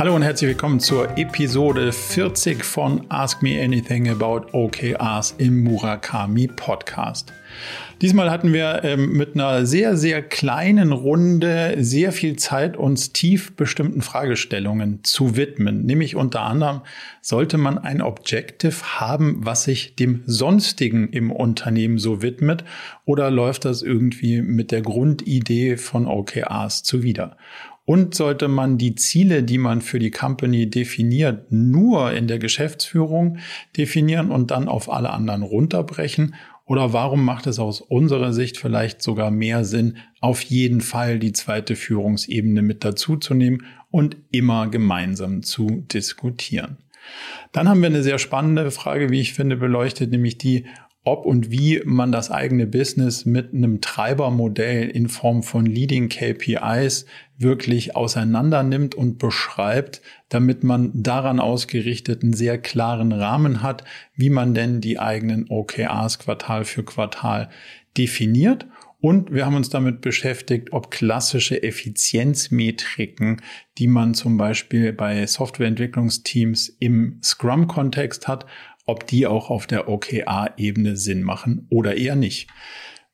Hallo und herzlich willkommen zur Episode 40 von Ask Me Anything About OKRs im Murakami Podcast. Diesmal hatten wir ähm, mit einer sehr, sehr kleinen Runde sehr viel Zeit, uns tief bestimmten Fragestellungen zu widmen. Nämlich unter anderem, sollte man ein Objective haben, was sich dem Sonstigen im Unternehmen so widmet oder läuft das irgendwie mit der Grundidee von OKRs zuwider? Und sollte man die Ziele, die man für die Company definiert, nur in der Geschäftsführung definieren und dann auf alle anderen runterbrechen? Oder warum macht es aus unserer Sicht vielleicht sogar mehr Sinn, auf jeden Fall die zweite Führungsebene mit dazuzunehmen und immer gemeinsam zu diskutieren? Dann haben wir eine sehr spannende Frage, wie ich finde, beleuchtet, nämlich die, ob und wie man das eigene Business mit einem Treibermodell in Form von Leading KPIs wirklich auseinander nimmt und beschreibt, damit man daran ausgerichtet einen sehr klaren Rahmen hat, wie man denn die eigenen OKRs Quartal für Quartal definiert. Und wir haben uns damit beschäftigt, ob klassische Effizienzmetriken, die man zum Beispiel bei Softwareentwicklungsteams im Scrum-Kontext hat, ob die auch auf der OKR-Ebene Sinn machen oder eher nicht.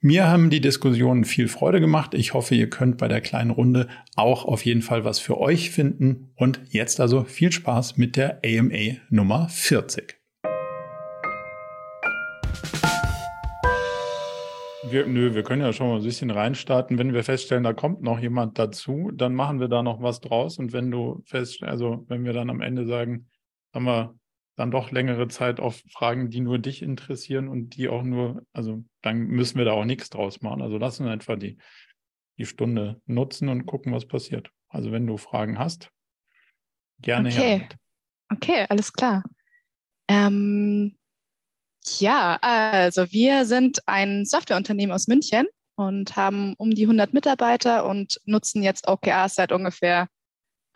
Mir haben die Diskussionen viel Freude gemacht. Ich hoffe, ihr könnt bei der kleinen Runde auch auf jeden Fall was für euch finden. Und jetzt also viel Spaß mit der AMA Nummer 40. Wir, nö, wir können ja schon mal ein bisschen reinstarten. Wenn wir feststellen, da kommt noch jemand dazu, dann machen wir da noch was draus. Und wenn du fest, also wenn wir dann am Ende sagen, haben wir dann doch längere Zeit auf Fragen, die nur dich interessieren und die auch nur, also dann müssen wir da auch nichts draus machen. Also lassen wir einfach die, die Stunde nutzen und gucken, was passiert. Also wenn du Fragen hast, gerne okay. her. Okay, alles klar. Ähm, ja, also wir sind ein Softwareunternehmen aus München und haben um die 100 Mitarbeiter und nutzen jetzt OKRs seit ungefähr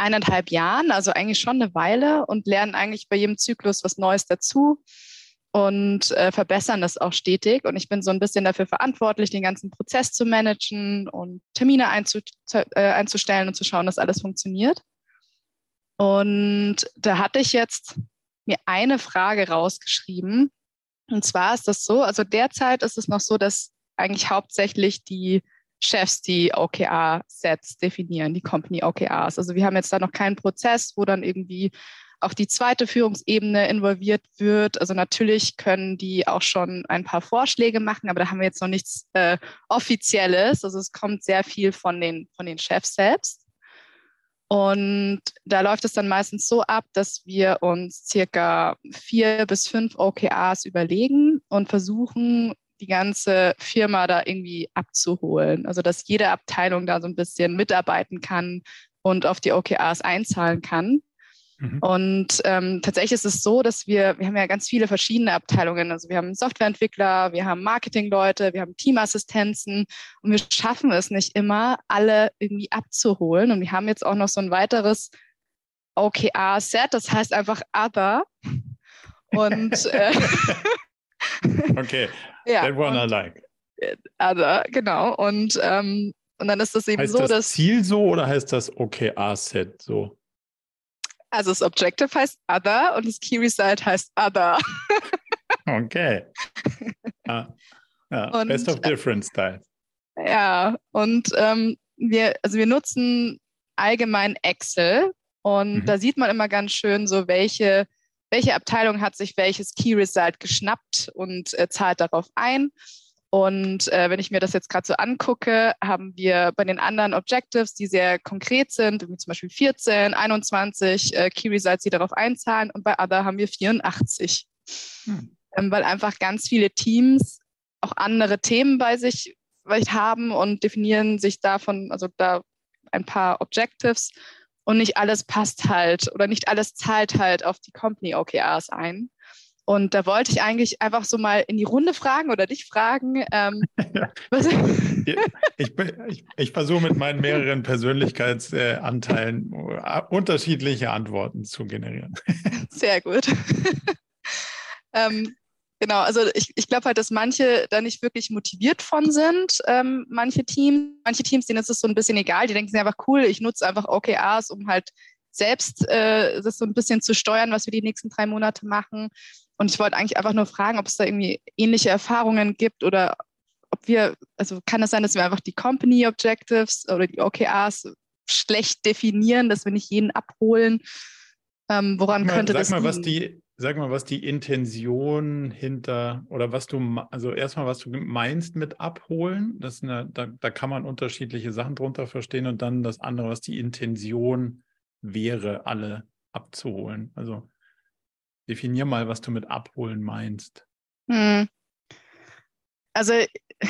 eineinhalb Jahren, also eigentlich schon eine Weile und lernen eigentlich bei jedem Zyklus was Neues dazu und äh, verbessern das auch stetig. Und ich bin so ein bisschen dafür verantwortlich, den ganzen Prozess zu managen und Termine einzu äh, einzustellen und zu schauen, dass alles funktioniert. Und da hatte ich jetzt mir eine Frage rausgeschrieben. Und zwar ist das so, also derzeit ist es noch so, dass eigentlich hauptsächlich die Chefs die OKR-Sets definieren, die Company OKRs. Also wir haben jetzt da noch keinen Prozess, wo dann irgendwie auch die zweite Führungsebene involviert wird. Also natürlich können die auch schon ein paar Vorschläge machen, aber da haben wir jetzt noch nichts äh, Offizielles. Also es kommt sehr viel von den, von den Chefs selbst. Und da läuft es dann meistens so ab, dass wir uns circa vier bis fünf OKRs überlegen und versuchen, die ganze Firma da irgendwie abzuholen. Also dass jede Abteilung da so ein bisschen mitarbeiten kann und auf die OKRs einzahlen kann. Mhm. Und ähm, tatsächlich ist es so, dass wir, wir haben ja ganz viele verschiedene Abteilungen. Also wir haben Softwareentwickler, wir haben Marketingleute, wir haben Teamassistenzen und wir schaffen es nicht immer, alle irgendwie abzuholen. Und wir haben jetzt auch noch so ein weiteres OKR-Set, das heißt einfach Other. Und äh, okay, ja, that one I like. Also, genau. Und, ähm, und dann ist das eben heißt so, das dass. Ziel so oder heißt das OKR-Set so? Also das Objective heißt Other und das Key Result heißt Other. okay. Ah, ja, und, best of äh, different styles. Ja, und ähm, wir, also wir nutzen allgemein Excel und mhm. da sieht man immer ganz schön so, welche welche Abteilung hat sich welches Key Result geschnappt und äh, zahlt darauf ein. Und äh, wenn ich mir das jetzt gerade so angucke, haben wir bei den anderen Objectives, die sehr konkret sind, wie zum Beispiel 14, 21 äh, Key Results, die darauf einzahlen, und bei Other haben wir 84. Hm. Ähm, weil einfach ganz viele Teams auch andere Themen bei sich haben und definieren sich davon, also da ein paar Objectives und nicht alles passt halt oder nicht alles zahlt halt auf die Company OKRs ein. Und da wollte ich eigentlich einfach so mal in die Runde fragen oder dich fragen. Ähm, ich, ich, ich versuche mit meinen mehreren Persönlichkeitsanteilen äh, unterschiedliche Antworten zu generieren. Sehr gut. ähm, Genau, also ich, ich glaube halt, dass manche da nicht wirklich motiviert von sind, ähm, manche Teams. Manche Teams, denen ist es so ein bisschen egal, die denken sich einfach cool, ich nutze einfach OKRs, um halt selbst äh, das so ein bisschen zu steuern, was wir die nächsten drei Monate machen. Und ich wollte eigentlich einfach nur fragen, ob es da irgendwie ähnliche Erfahrungen gibt oder ob wir, also kann es sein, dass wir einfach die Company Objectives oder die OKRs schlecht definieren, dass wir nicht jeden abholen. Ähm, woran mal, könnte sag das mal, liegen? was die, sag mal, was die Intention hinter oder was du, also erstmal, was du meinst mit abholen. Das eine, da, da kann man unterschiedliche Sachen drunter verstehen und dann das andere, was die Intention wäre, alle abzuholen. Also definier mal, was du mit abholen meinst. Hm. Also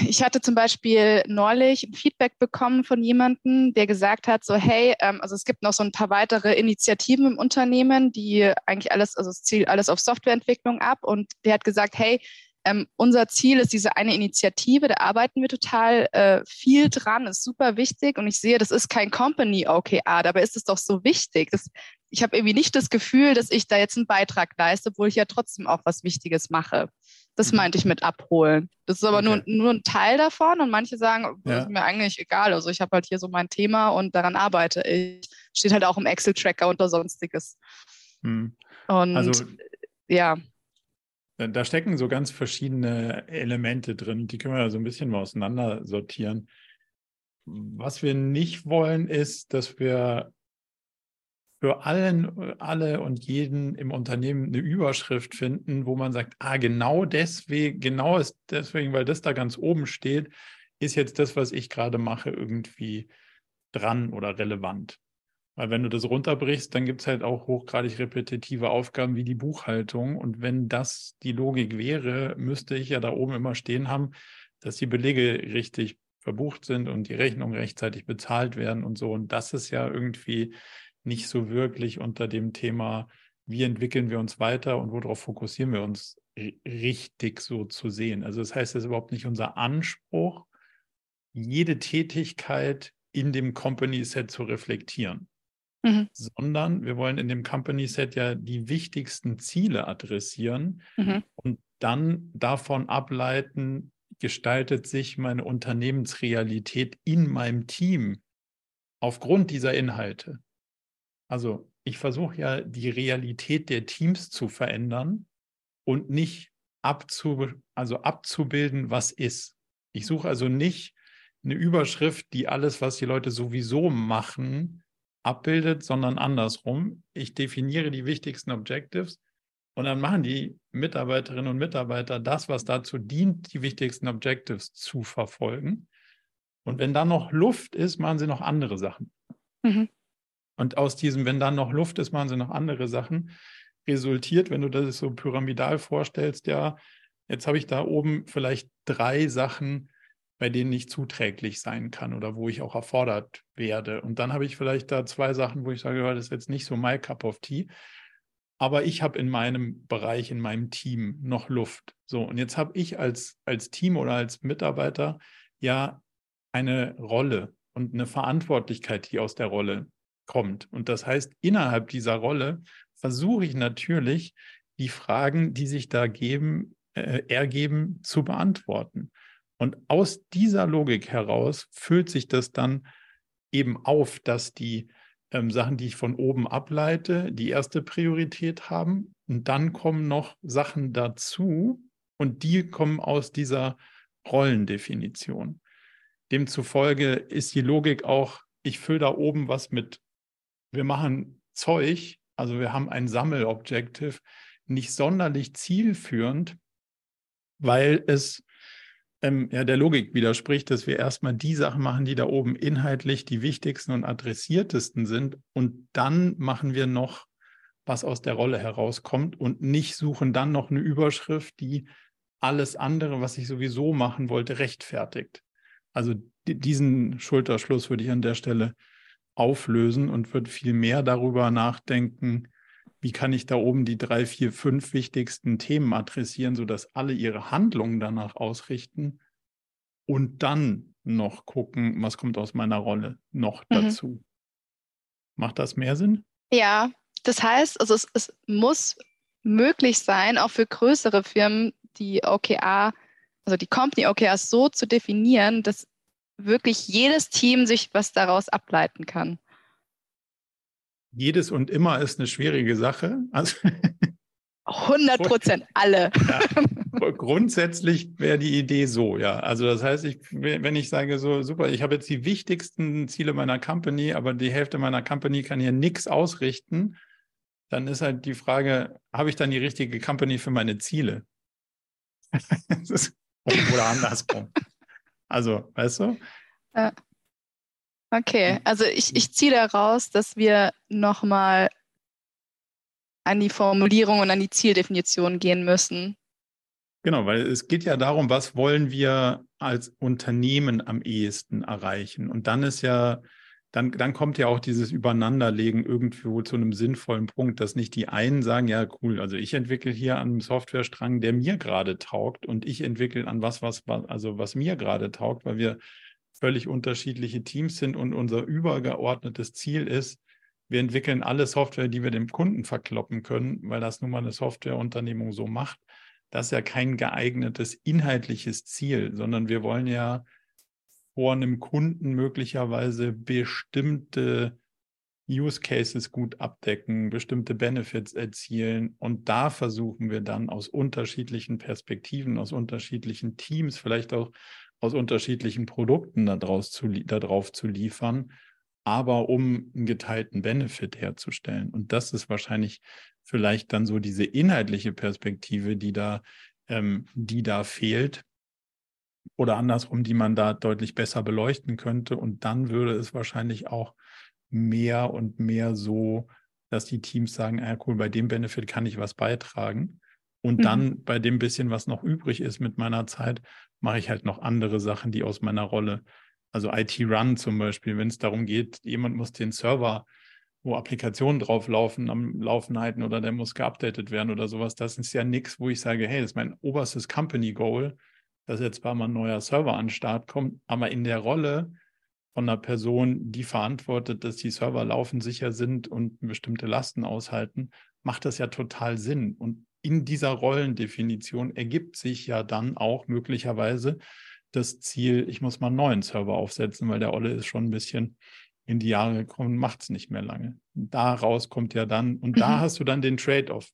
ich hatte zum Beispiel neulich ein Feedback bekommen von jemandem, der gesagt hat, so hey, ähm, also es gibt noch so ein paar weitere Initiativen im Unternehmen, die eigentlich alles, also es zielt alles auf Softwareentwicklung ab und der hat gesagt, hey, ähm, unser Ziel ist diese eine Initiative, da arbeiten wir total äh, viel dran, ist super wichtig und ich sehe, das ist kein Company OKR, dabei ist es doch so wichtig. Das, ich habe irgendwie nicht das Gefühl, dass ich da jetzt einen Beitrag leiste, obwohl ich ja trotzdem auch was Wichtiges mache. Das Mhm. meinte ich mit abholen. Das ist aber Okay. nur, nur ein Teil davon und manche sagen, das Ja. ist mir eigentlich egal. Also ich habe halt hier so mein Thema und daran arbeite ich. Steht halt auch im Excel-Tracker unter Sonstiges. Hm. Und Also ja, Da- Da stecken so ganz verschiedene Elemente drin, die können wir so ein bisschen mal auseinander sortieren. Was wir nicht wollen, ist, dass wir für allen, alle und jeden im Unternehmen eine Überschrift finden, wo man sagt, ah, genau deswegen, genau ist deswegen, weil das da ganz oben steht, ist jetzt das, was ich gerade mache, irgendwie dran oder relevant. Weil wenn du das runterbrichst, dann gibt es halt auch hochgradig repetitive Aufgaben wie die Buchhaltung. Und wenn das die Logik wäre, müsste ich ja da oben immer stehen haben, dass die Belege richtig verbucht sind und die Rechnungen rechtzeitig bezahlt werden und so. Und das ist ja irgendwie nicht so wirklich unter dem Thema, wie entwickeln wir uns weiter und worauf fokussieren wir uns ri- richtig so zu sehen. Also das heißt, es ist überhaupt nicht unser Anspruch, jede Tätigkeit in dem Company Set zu reflektieren mhm, sondern wir wollen in dem Company Set ja die wichtigsten Ziele adressieren mhm, und dann davon ableiten, gestaltet sich meine Unternehmensrealität in meinem Team aufgrund dieser Inhalte. Also ich versuche ja die Realität der Teams zu verändern und nicht abzu, also abzubilden, was ist. Ich suche also nicht eine Überschrift, die alles, was die Leute sowieso machen, abbildet, sondern andersrum. Ich definiere die wichtigsten Objectives und dann machen die Mitarbeiterinnen und Mitarbeiter das, was dazu dient, die wichtigsten Objectives zu verfolgen. Und wenn da noch Luft ist, machen sie noch andere Sachen. mhm, Und aus diesem, wenn dann noch Luft ist, machen sie noch andere Sachen, resultiert, wenn du das so pyramidal vorstellst, ja, jetzt habe ich da oben vielleicht drei Sachen, bei denen ich zuträglich sein kann oder wo ich auch erfordert werde. Und dann habe ich vielleicht da zwei Sachen, wo ich sage, das ist jetzt nicht so my cup of tea. Aber ich habe in meinem Bereich, in meinem Team noch Luft. So, und jetzt habe ich als, als Team oder als Mitarbeiter ja eine Rolle und eine Verantwortlichkeit, die aus der Rolle kommt. Und das heißt, innerhalb dieser Rolle versuche ich natürlich, die Fragen, die sich da geben, äh, ergeben, zu beantworten. Und aus dieser Logik heraus füllt sich das dann eben auf, dass die ähm, Sachen, die ich von oben ableite, die erste Priorität haben. Und dann kommen noch Sachen dazu und die kommen aus dieser Rollendefinition. Demzufolge ist die Logik auch, ich fülle da oben was mit, wir machen Zeug, also wir haben ein Sammelobjective, nicht sonderlich zielführend, weil es ähm, ja der Logik widerspricht, dass wir erstmal die Sachen machen, die da oben inhaltlich die wichtigsten und adressiertesten sind. Und dann machen wir noch, was aus der Rolle herauskommt und nicht suchen dann noch eine Überschrift, die alles andere, was ich sowieso machen wollte, rechtfertigt. Also diesen Schulterschluss würde ich an der Stelle auflösen und würde viel mehr darüber nachdenken, wie kann ich da oben die drei, vier, fünf wichtigsten Themen adressieren, sodass alle ihre Handlungen danach ausrichten und dann noch gucken, was kommt aus meiner Rolle noch Mhm. dazu. Macht das mehr Sinn? Ja, das heißt, also es, es muss möglich sein, auch für größere Firmen, die OKR, also die Company OKRs so zu definieren, dass wirklich jedes Team sich was daraus ableiten kann. Jedes und immer ist eine schwierige Sache. Also 100 Prozent, alle. Ja, grundsätzlich wäre die Idee so, ja. Also das heißt, ich, wenn ich sage so, super, ich habe jetzt die wichtigsten Ziele meiner Company, aber die Hälfte meiner Company kann hier nichts ausrichten, dann ist halt die Frage, habe ich dann die richtige Company für meine Ziele? oder andersrum. Also, weißt du? Ja. Okay, hm. also ich, ich ziehe daraus, dass wir nochmal an die Formulierung und an die Zieldefinition gehen müssen. Genau, weil es geht ja darum, was wollen wir als Unternehmen am ehesten erreichen. Und dann ist ja, dann, dann kommt ja auch dieses Übereinanderlegen irgendwo zu einem sinnvollen Punkt, dass nicht die einen sagen, ja, cool, also ich entwickle hier an einem Softwarestrang, der mir gerade taugt und ich entwickle an was, was, also was mir gerade taugt, weil wir völlig unterschiedliche Teams sind und unser übergeordnetes Ziel ist, wir entwickeln alle Software, die wir dem Kunden verkloppen können, weil das nun mal eine Softwareunternehmung so macht. Das ist ja kein geeignetes inhaltliches Ziel, sondern wir wollen ja vor einem Kunden möglicherweise bestimmte Use Cases gut abdecken, bestimmte Benefits erzielen. Und da versuchen wir dann aus unterschiedlichen Perspektiven, aus unterschiedlichen Teams, vielleicht auch aus unterschiedlichen Produkten daraus zu, darauf zu liefern, aber um einen geteilten Benefit herzustellen. Und das ist wahrscheinlich vielleicht dann so diese inhaltliche Perspektive, die da, ähm, die da fehlt. Oder andersrum, die man da deutlich besser beleuchten könnte. Und dann würde es wahrscheinlich auch mehr und mehr so, dass die Teams sagen, ah, cool, bei dem Benefit kann ich was beitragen. Und mhm. dann bei dem bisschen, was noch übrig ist mit meiner Zeit, mache ich halt noch andere Sachen, die aus meiner Rolle, also IT-Run zum Beispiel, wenn es darum geht, jemand muss den Server, wo Applikationen drauf laufen, am Laufen halten oder der muss geupdatet werden oder sowas. Das ist ja nichts, wo ich sage, hey, das ist mein oberstes Company Goal, dass jetzt mal ein neuer Server an den Start kommt, aber in der Rolle von einer Person, die verantwortet, dass die Server laufen, sicher sind und bestimmte Lasten aushalten, macht das ja total Sinn. Und in dieser Rollendefinition ergibt sich ja dann auch möglicherweise das Ziel, ich muss mal einen neuen Server aufsetzen, weil der Olle ist schon ein bisschen in die Jahre gekommen, macht es nicht mehr lange. Daraus kommt ja dann, und mhm. da hast du dann den Trade-off.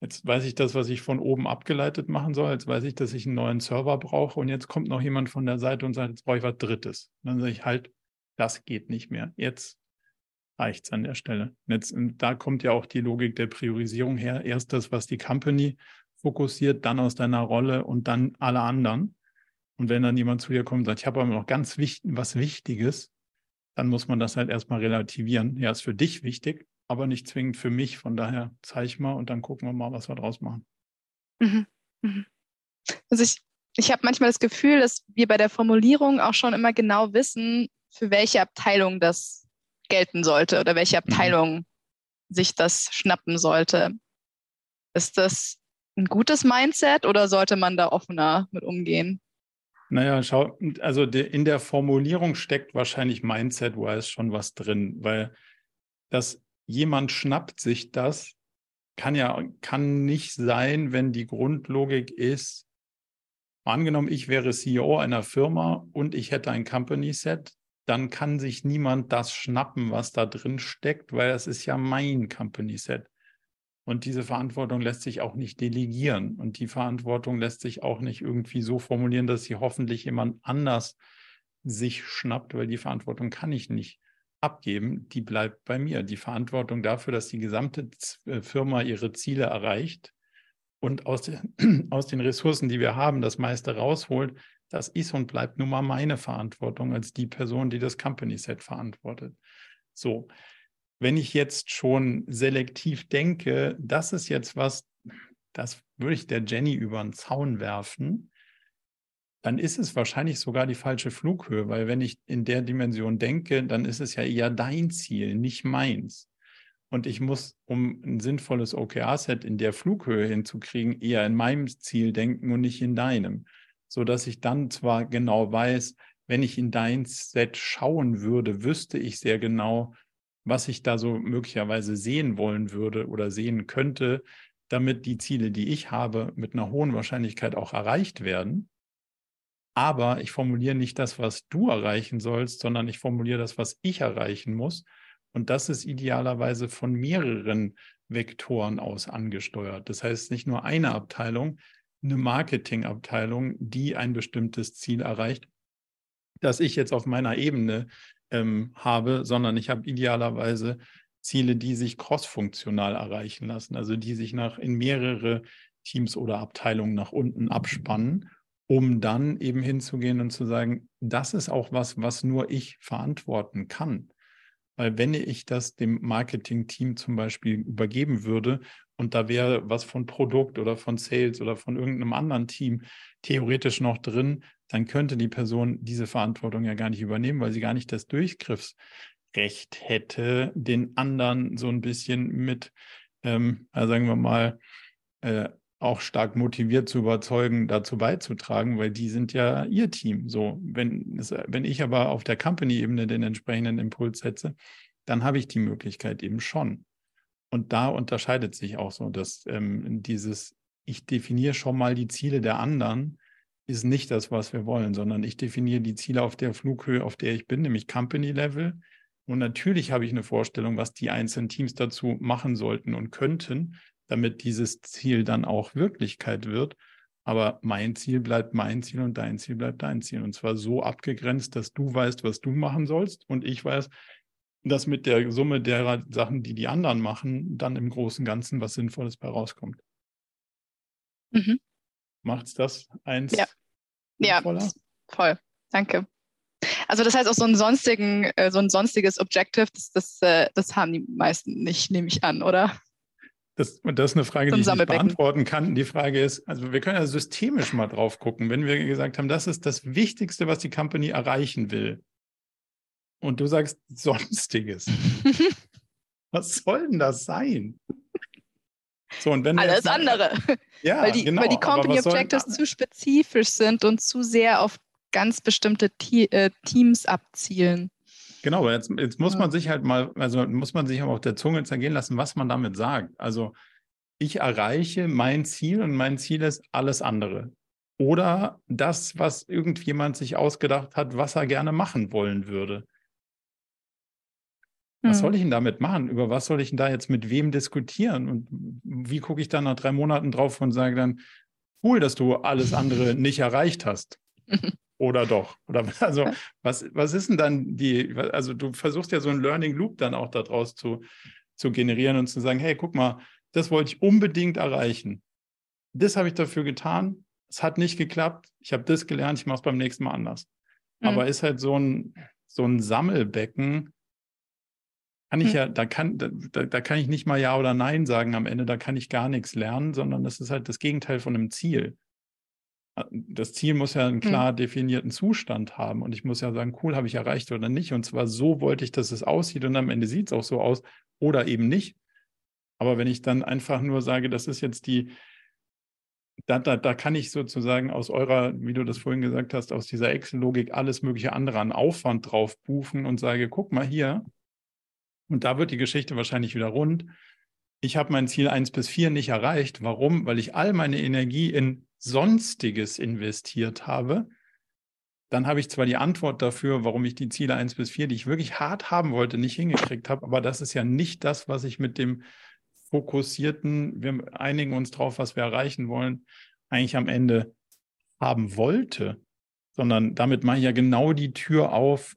Jetzt weiß ich das, was ich von oben abgeleitet machen soll. Jetzt weiß ich, dass ich einen neuen Server brauche. Und jetzt kommt noch jemand von der Seite und sagt, jetzt brauche ich was Drittes. Und dann sage ich halt, das geht nicht mehr. Jetzt reicht es an der Stelle. Jetzt, da kommt ja auch die Logik der Priorisierung her. Erst das, was die Company fokussiert, dann aus deiner Rolle und dann alle anderen. Und wenn dann jemand zu dir kommt und sagt, ich habe aber noch ganz wichtig, was Wichtiges, dann muss man das halt erstmal relativieren. Ja, ist für dich wichtig, aber nicht zwingend für mich. Von daher zeig mal und dann gucken wir mal, was wir draus machen. Mhm. Mhm. Also ich, ich habe manchmal das Gefühl, dass wir bei der Formulierung auch schon immer genau wissen, für welche Abteilung das gelten sollte oder welche mhm. Abteilung mhm. sich das schnappen sollte. Ist das ein gutes Mindset oder sollte man da offener mit umgehen? Naja, schau, also in der Formulierung steckt wahrscheinlich Mindset-wise schon was drin, weil dass jemand schnappt sich das, kann ja, kann nicht sein, wenn die Grundlogik ist, angenommen, ich wäre CEO einer Firma und ich hätte ein Company Set, dann kann sich niemand das schnappen, was da drin steckt, weil das ist ja mein Company Set. Und diese Verantwortung lässt sich auch nicht delegieren. Und die Verantwortung lässt sich auch nicht irgendwie so formulieren, dass sie hoffentlich jemand anders sich schnappt, weil die Verantwortung kann ich nicht abgeben. Die bleibt bei mir. Die Verantwortung dafür, dass die gesamte äh, Firma ihre Ziele erreicht und aus, den, aus den Ressourcen, die wir haben, das meiste rausholt, das ist und bleibt nun mal meine Verantwortung als die Person, die das Company Set verantwortet. So, wenn ich jetzt schon selektiv denke, das ist jetzt was, das würde ich der Jenny über den Zaun werfen, dann ist es wahrscheinlich sogar die falsche Flughöhe, weil wenn ich in der Dimension denke, dann ist es ja eher dein Ziel, nicht meins. Und ich muss, um ein sinnvolles OKR-Set in der Flughöhe hinzukriegen, eher in meinem Ziel denken und nicht in deinem so dass ich dann zwar genau weiß, wenn ich in dein Set schauen würde, wüsste ich sehr genau, was ich da so möglicherweise sehen wollen würde oder sehen könnte, damit die Ziele, die ich habe, mit einer hohen Wahrscheinlichkeit auch erreicht werden. Aber ich formuliere nicht das, was du erreichen sollst, sondern ich formuliere das, was ich erreichen muss. Und das ist idealerweise von mehreren Vektoren aus angesteuert. Das heißt, nicht nur eine Abteilung, eine Marketingabteilung, die ein bestimmtes Ziel erreicht, das ich jetzt auf meiner Ebene ähm, habe, sondern ich habe idealerweise Ziele, die sich crossfunktional erreichen lassen, also die sich nach in mehrere Teams oder Abteilungen nach unten abspannen, um dann eben hinzugehen und zu sagen, das ist auch was, was nur ich verantworten kann. Weil wenn ich das dem Marketing-Team zum Beispiel übergeben würde und da wäre was von Produkt oder von Sales oder von irgendeinem anderen Team theoretisch noch drin, dann könnte die Person diese Verantwortung ja gar nicht übernehmen, weil sie gar nicht das Durchgriffsrecht hätte, den anderen so ein bisschen mit, ähm, sagen wir mal, äh, auch stark motiviert zu überzeugen, dazu beizutragen, weil die sind ja ihr Team. So, wenn, wenn ich aber auf der Company-Ebene den entsprechenden Impuls setze, dann habe ich die Möglichkeit eben schon. Und da unterscheidet sich auch so, dass ähm, dieses, ich definiere schon mal die Ziele der anderen, ist nicht das, was wir wollen, sondern ich definiere die Ziele auf der Flughöhe, auf der ich bin, nämlich Company Level. Und natürlich habe ich eine Vorstellung, was die einzelnen Teams dazu machen sollten und könnten, damit dieses Ziel dann auch Wirklichkeit wird. Aber mein Ziel bleibt mein Ziel und dein Ziel bleibt dein Ziel. Und zwar so abgegrenzt, dass du weißt, was du machen sollst und ich weiß, dass mit der Summe derer Sachen, die die anderen machen, dann im Großen und Ganzen was Sinnvolles bei rauskommt. Mhm. Macht's das eins? Ja, ja voll. Danke. Also das heißt auch so ein sonstigen, äh, so ein sonstiges Objective, das, das, äh, das haben die meisten nicht, nehme ich an, oder? Das, das ist eine Frage, die ich nicht beantworten kann. Die Frage ist, also wir können ja systemisch mal drauf gucken. Wenn wir gesagt haben, das ist das Wichtigste, was die Company erreichen will. Und du sagst Sonstiges. was soll denn das sein? So, und wenn Alles andere. Ja, weil die, genau, weil die Company Objectives zu spezifisch sind und zu sehr auf ganz bestimmte Te äh, Teams abzielen. Genau, jetzt, jetzt muss man sich halt mal, also muss man sich aber auf der Zunge zergehen lassen, was man damit sagt. Also ich erreiche mein Ziel und mein Ziel ist alles andere. Oder das, was irgendjemand sich ausgedacht hat, was er gerne machen wollen würde. Was hm. soll ich denn damit machen? Über was soll ich denn da jetzt mit wem diskutieren? Und wie gucke ich dann nach drei Monaten drauf und sage dann, cool, dass du alles andere nicht erreicht hast. Oder doch? Oder also, was, was ist denn dann die, also du versuchst ja so einen Learning Loop dann auch daraus zu, zu generieren und zu sagen, hey, guck mal, das wollte ich unbedingt erreichen. Das habe ich dafür getan. Es hat nicht geklappt. Ich habe das gelernt, ich mache es beim nächsten Mal anders. Mhm. Aber ist halt so ein, so ein Sammelbecken, kann ich mhm. ja, da kann, da, da kann ich nicht mal Ja oder Nein sagen am Ende, da kann ich gar nichts lernen, sondern das ist halt das Gegenteil von einem Ziel das Ziel muss ja einen hm. klar definierten Zustand haben und ich muss ja sagen, cool, habe ich erreicht oder nicht. Und zwar so wollte ich, dass es aussieht und am Ende sieht es auch so aus oder eben nicht. Aber wenn ich dann einfach nur sage, das ist jetzt die, da, da, da kann ich sozusagen aus eurer, wie du das vorhin gesagt hast, aus dieser Excel-Logik alles mögliche andere an Aufwand drauf buchen und sage, guck mal hier, und da wird die Geschichte wahrscheinlich wieder rund. Ich habe mein Ziel 1 bis 4 nicht erreicht. Warum? Weil ich all meine Energie in Sonstiges investiert habe, dann habe ich zwar die Antwort dafür, warum ich die Ziele 1 bis 4, die ich wirklich hart haben wollte, nicht hingekriegt habe, aber das ist ja nicht das, was ich mit dem fokussierten, wir einigen uns drauf, was wir erreichen wollen, eigentlich am Ende haben wollte, sondern damit mache ich ja genau die Tür auf,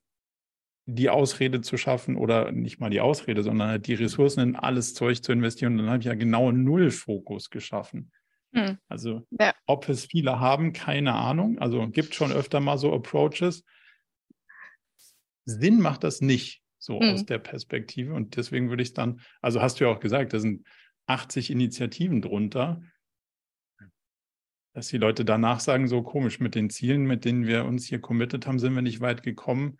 die Ausrede zu schaffen oder nicht mal die Ausrede, sondern halt die Ressourcen in alles Zeug zu investieren. Und dann habe ich ja genau null Fokus geschaffen. Hm. Also ja. ob es viele haben, keine Ahnung. Also gibt schon öfter mal so Approaches. Sinn macht das nicht so hm. aus der Perspektive. Und deswegen würde ich dann, also hast du ja auch gesagt, da sind 80 Initiativen drunter, dass die Leute danach sagen, so komisch, mit den Zielen, mit denen wir uns hier committed haben, sind wir nicht weit gekommen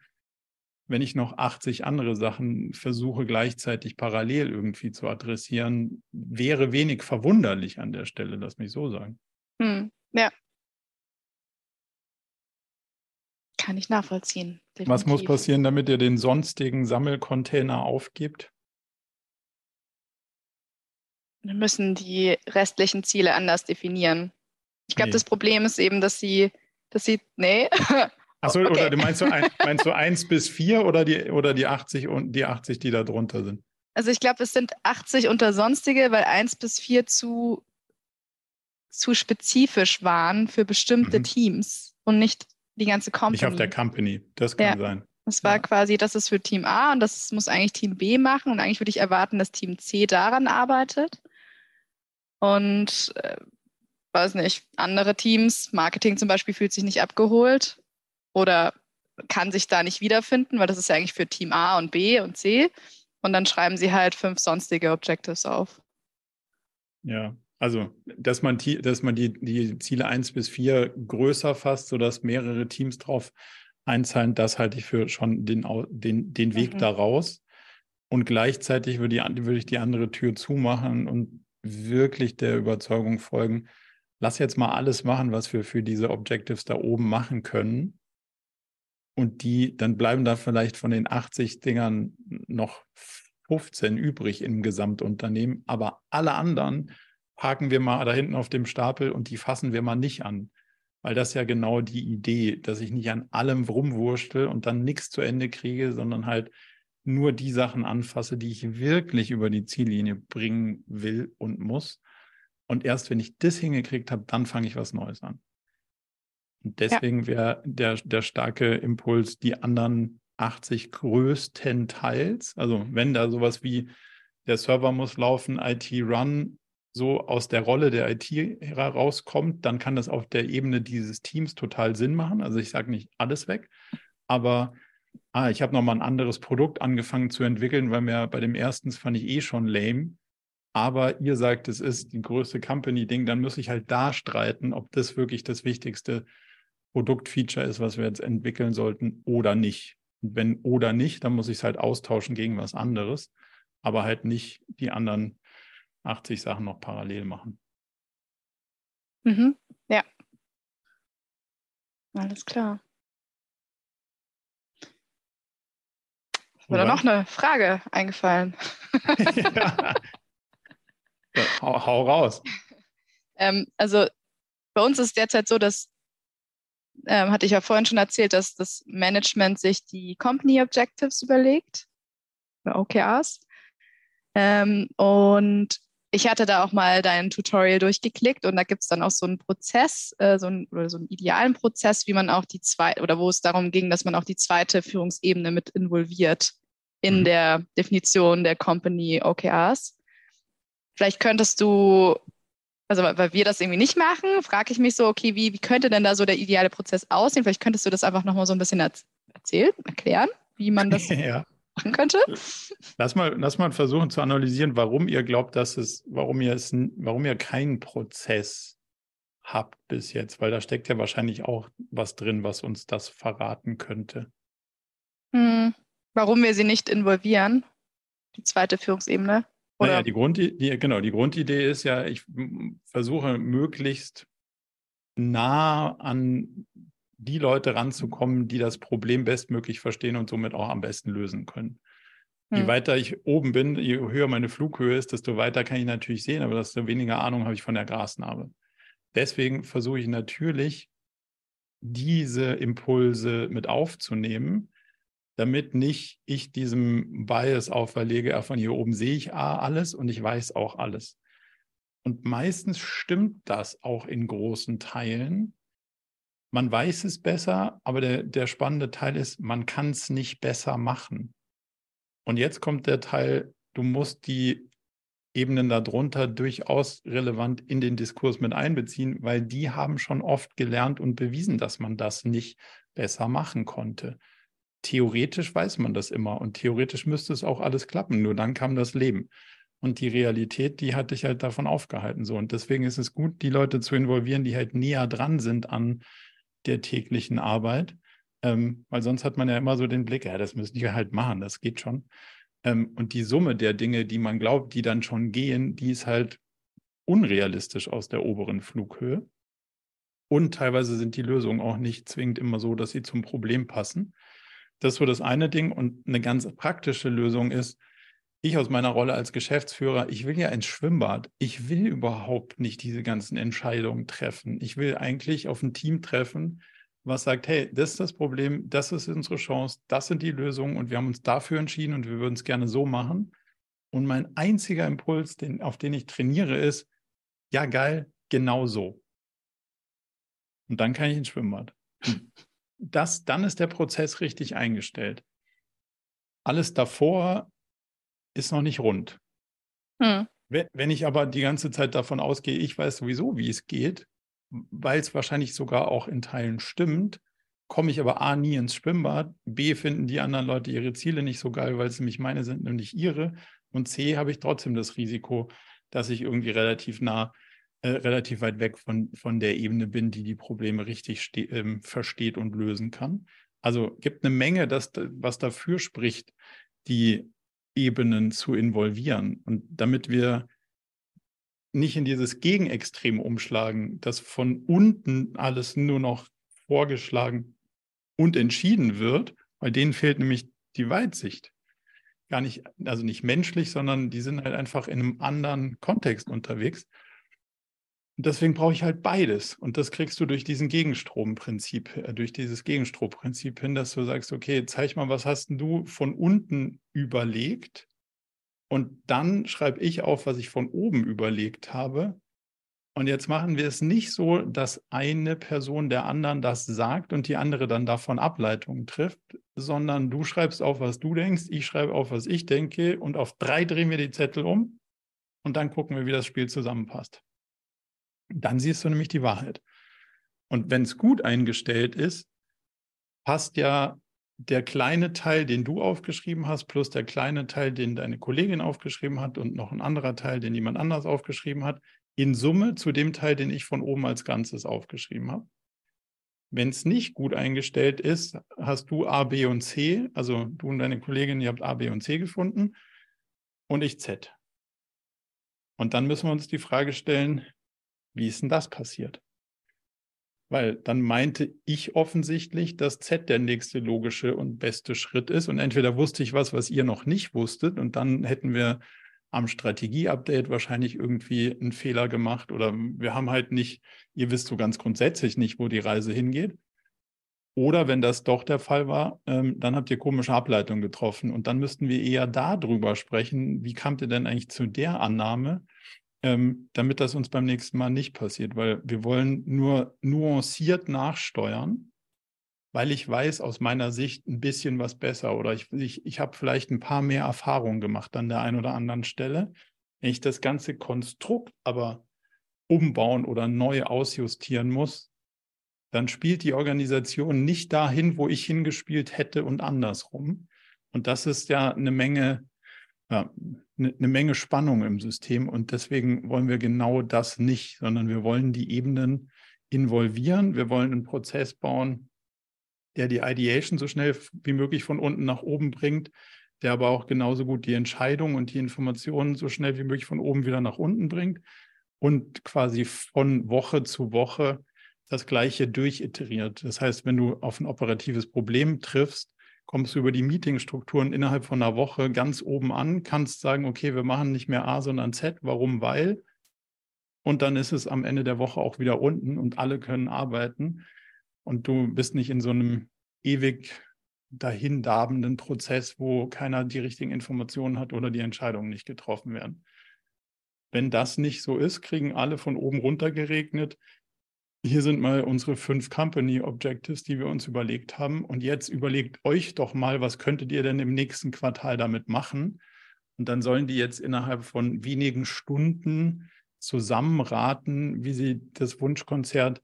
wenn ich noch 80 andere Sachen versuche gleichzeitig parallel irgendwie zu adressieren, wäre wenig verwunderlich an der Stelle, lass mich so sagen. Hm, ja. Kann ich nachvollziehen. Definitiv. Was muss passieren, damit ihr den sonstigen Sammelcontainer aufgibt? Wir müssen die restlichen Ziele anders definieren. Ich glaube, nee. das Problem ist eben, dass sie, dass sie, nee, Achso, okay. oder du meinst du, ein, meinst du 1 bis 4 oder die, oder die 80 und die 80, die da drunter sind? Also ich glaube, es sind 80 unter sonstige, weil 1 bis 4 zu, zu spezifisch waren für bestimmte mhm. Teams und nicht die ganze Company. Nicht auf der Company, das kann ja. sein. Das war ja. quasi, das ist für Team A und das muss eigentlich Team B machen und eigentlich würde ich erwarten, dass Team C daran arbeitet. Und äh, weiß nicht, andere Teams, Marketing zum Beispiel, fühlt sich nicht abgeholt oder kann sich da nicht wiederfinden, weil das ist ja eigentlich für Team A und B und C. Und dann schreiben sie halt fünf sonstige Objectives auf. Ja, also dass man, dass man die, die Ziele 1 bis 4 größer fasst, sodass mehrere Teams drauf einzahlen, das halte ich für schon den, den, den Weg mhm. daraus. Und gleichzeitig würde, die, würde ich die andere Tür zumachen und wirklich der Überzeugung folgen, lass jetzt mal alles machen, was wir für diese Objectives da oben machen können und die, dann bleiben da vielleicht von den 80 Dingern noch 15 übrig im Gesamtunternehmen, aber alle anderen parken wir mal da hinten auf dem Stapel und die fassen wir mal nicht an. Weil das ja genau die Idee, dass ich nicht an allem rumwurschtel und dann nichts zu Ende kriege, sondern halt nur die Sachen anfasse, die ich wirklich über die Ziellinie bringen will und muss. Und erst wenn ich das hingekriegt habe, dann fange ich was Neues an. Und deswegen ja. wäre der, der starke Impuls, die anderen 80 größtenteils, also wenn da sowas wie der Server muss laufen, IT-Run so aus der Rolle der IT herauskommt, dann kann das auf der Ebene dieses Teams total Sinn machen. Also ich sage nicht alles weg, aber ah, ich habe nochmal ein anderes Produkt angefangen zu entwickeln, weil mir bei dem ersten fand ich eh schon lame. Aber ihr sagt, es ist die größte Company-Ding, dann muss ich halt da streiten, ob das wirklich das Wichtigste Produktfeature ist, was wir jetzt entwickeln sollten oder nicht. Und wenn oder nicht, dann muss ich es halt austauschen gegen was anderes, aber halt nicht die anderen 80 Sachen noch parallel machen. Mhm. Ja. Alles klar. Oder noch eine Frage eingefallen. ja. hau, hau raus. Ähm, also bei uns ist es derzeit so, dass ähm, hatte ich ja vorhin schon erzählt, dass das Management sich die Company Objectives überlegt, oder OKRs. Ähm, und ich hatte da auch mal dein Tutorial durchgeklickt und da gibt es dann auch so einen Prozess, äh, so einen, oder so einen idealen Prozess, wie man auch die zweite, oder wo es darum ging, dass man auch die zweite Führungsebene mit involviert in mhm. der Definition der Company OKRs. Vielleicht könntest du also weil wir das irgendwie nicht machen, frage ich mich so, okay, wie, wie könnte denn da so der ideale Prozess aussehen? Vielleicht könntest du das einfach nochmal so ein bisschen erzählen, erklären, wie man das ja. machen könnte. Lass mal, lass mal versuchen zu analysieren, warum ihr glaubt, dass es, warum ihr es, warum ihr keinen Prozess habt bis jetzt, weil da steckt ja wahrscheinlich auch was drin, was uns das verraten könnte. Hm. Warum wir sie nicht involvieren, die zweite Führungsebene. Oder? Naja, die, Grundidee, genau, die Grundidee ist ja, ich versuche möglichst nah an die Leute ranzukommen, die das Problem bestmöglich verstehen und somit auch am besten lösen können. Hm. Je weiter ich oben bin, je höher meine Flughöhe ist, desto weiter kann ich natürlich sehen, aber desto weniger Ahnung habe ich von der Grasnarbe. Deswegen versuche ich natürlich, diese Impulse mit aufzunehmen damit nicht ich diesem Bias auferlege, von hier oben sehe ich alles und ich weiß auch alles. Und meistens stimmt das auch in großen Teilen. Man weiß es besser, aber der, der spannende Teil ist, man kann es nicht besser machen. Und jetzt kommt der Teil, du musst die Ebenen darunter durchaus relevant in den Diskurs mit einbeziehen, weil die haben schon oft gelernt und bewiesen, dass man das nicht besser machen konnte theoretisch weiß man das immer und theoretisch müsste es auch alles klappen. Nur dann kam das Leben. Und die Realität, die hat dich halt davon aufgehalten. So. Und deswegen ist es gut, die Leute zu involvieren, die halt näher dran sind an der täglichen Arbeit. Ähm, weil sonst hat man ja immer so den Blick, ja, das müssen die halt machen, das geht schon. Ähm, und die Summe der Dinge, die man glaubt, die dann schon gehen, die ist halt unrealistisch aus der oberen Flughöhe. Und teilweise sind die Lösungen auch nicht zwingend immer so, dass sie zum Problem passen. Das ist so das eine Ding. Und eine ganz praktische Lösung ist, ich aus meiner Rolle als Geschäftsführer, ich will ja ins Schwimmbad. Ich will überhaupt nicht diese ganzen Entscheidungen treffen. Ich will eigentlich auf ein Team treffen, was sagt, hey, das ist das Problem, das ist unsere Chance, das sind die Lösungen und wir haben uns dafür entschieden und wir würden es gerne so machen. Und mein einziger Impuls, den, auf den ich trainiere, ist, ja geil, genau so. Und dann kann ich ins Schwimmbad. das, dann ist der Prozess richtig eingestellt. Alles davor ist noch nicht rund. Hm. Wenn ich aber die ganze Zeit davon ausgehe, ich weiß sowieso, wie es geht, weil es wahrscheinlich sogar auch in Teilen stimmt, komme ich aber A nie ins Schwimmbad, B finden die anderen Leute ihre Ziele nicht so geil, weil es nämlich meine sind und nicht ihre und C habe ich trotzdem das Risiko, dass ich irgendwie relativ nah, äh, relativ weit weg von, von der Ebene bin, die die Probleme richtig ähm, versteht und lösen kann. Also gibt eine Menge, das, was dafür spricht, die Ebenen zu involvieren. Und damit wir nicht in dieses Gegenextrem umschlagen, dass von unten alles nur noch vorgeschlagen und entschieden wird, weil denen fehlt nämlich die Weitsicht. Gar nicht, also nicht menschlich, sondern die sind halt einfach in einem anderen Kontext unterwegs. Und deswegen brauche ich halt beides. Und das kriegst du durch diesen Gegenstromprinzip, äh, durch dieses Gegenstromprinzip hin, dass du sagst, okay, zeig mal, was hast du von unten überlegt? Und dann schreibe ich auf, was ich von oben überlegt habe. Und jetzt machen wir es nicht so, dass eine Person der anderen das sagt und die andere dann davon Ableitungen trifft, sondern du schreibst auf, was du denkst, ich schreibe auf, was ich denke und auf drei drehen wir die Zettel um und dann gucken wir, wie das Spiel zusammenpasst. Dann siehst du nämlich die Wahrheit. Und wenn es gut eingestellt ist, passt ja der kleine Teil, den du aufgeschrieben hast, plus der kleine Teil, den deine Kollegin aufgeschrieben hat und noch ein anderer Teil, den jemand anders aufgeschrieben hat, in Summe zu dem Teil, den ich von oben als Ganzes aufgeschrieben habe. Wenn es nicht gut eingestellt ist, hast du A, B und C, also du und deine Kollegin, ihr habt A, B und C gefunden und ich Z. Und dann müssen wir uns die Frage stellen, wie ist denn das passiert? Weil dann meinte ich offensichtlich, dass Z der nächste logische und beste Schritt ist. Und entweder wusste ich was, was ihr noch nicht wusstet, und dann hätten wir am Strategie-Update wahrscheinlich irgendwie einen Fehler gemacht. Oder wir haben halt nicht, ihr wisst so ganz grundsätzlich nicht, wo die Reise hingeht. Oder wenn das doch der Fall war, ähm, dann habt ihr komische Ableitungen getroffen. Und dann müssten wir eher darüber sprechen, wie kamt ihr denn eigentlich zu der Annahme? Ähm, damit das uns beim nächsten Mal nicht passiert, weil wir wollen nur nuanciert nachsteuern, weil ich weiß aus meiner Sicht ein bisschen was besser oder ich, ich, ich habe vielleicht ein paar mehr Erfahrungen gemacht an der einen oder anderen Stelle. Wenn ich das ganze Konstrukt aber umbauen oder neu ausjustieren muss, dann spielt die Organisation nicht dahin, wo ich hingespielt hätte und andersrum. Und das ist ja eine Menge ja, eine ne Menge Spannung im System und deswegen wollen wir genau das nicht, sondern wir wollen die Ebenen involvieren. Wir wollen einen Prozess bauen, der die Ideation so schnell wie möglich von unten nach oben bringt, der aber auch genauso gut die Entscheidung und die Informationen so schnell wie möglich von oben wieder nach unten bringt und quasi von Woche zu Woche das Gleiche durchiteriert. Das heißt, wenn du auf ein operatives Problem triffst, kommst du über die Meetingstrukturen innerhalb von einer Woche ganz oben an, kannst sagen, okay, wir machen nicht mehr A, sondern Z. Warum? Weil. Und dann ist es am Ende der Woche auch wieder unten und alle können arbeiten. Und du bist nicht in so einem ewig dahin darbenden Prozess, wo keiner die richtigen Informationen hat oder die Entscheidungen nicht getroffen werden. Wenn das nicht so ist, kriegen alle von oben runter geregnet, hier sind mal unsere fünf Company Objectives, die wir uns überlegt haben. Und jetzt überlegt euch doch mal, was könntet ihr denn im nächsten Quartal damit machen? Und dann sollen die jetzt innerhalb von wenigen Stunden zusammenraten, wie sie das Wunschkonzert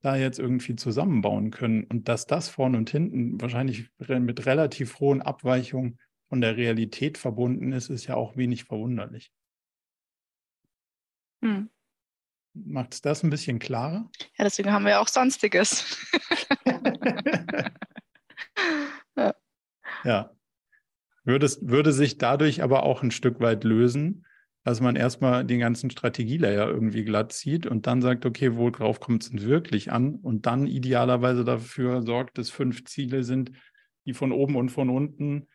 da jetzt irgendwie zusammenbauen können. Und dass das vorne und hinten wahrscheinlich mit relativ hohen Abweichungen von der Realität verbunden ist, ist ja auch wenig verwunderlich. Hm. Macht es das ein bisschen klarer? Ja, deswegen haben wir auch Sonstiges. ja. ja. Würde, würde sich dadurch aber auch ein Stück weit lösen, dass man erstmal den ganzen Strategielayer irgendwie glatt zieht und dann sagt, okay, worauf kommt es denn wirklich an? Und dann idealerweise dafür sorgt, dass fünf Ziele sind, die von oben und von unten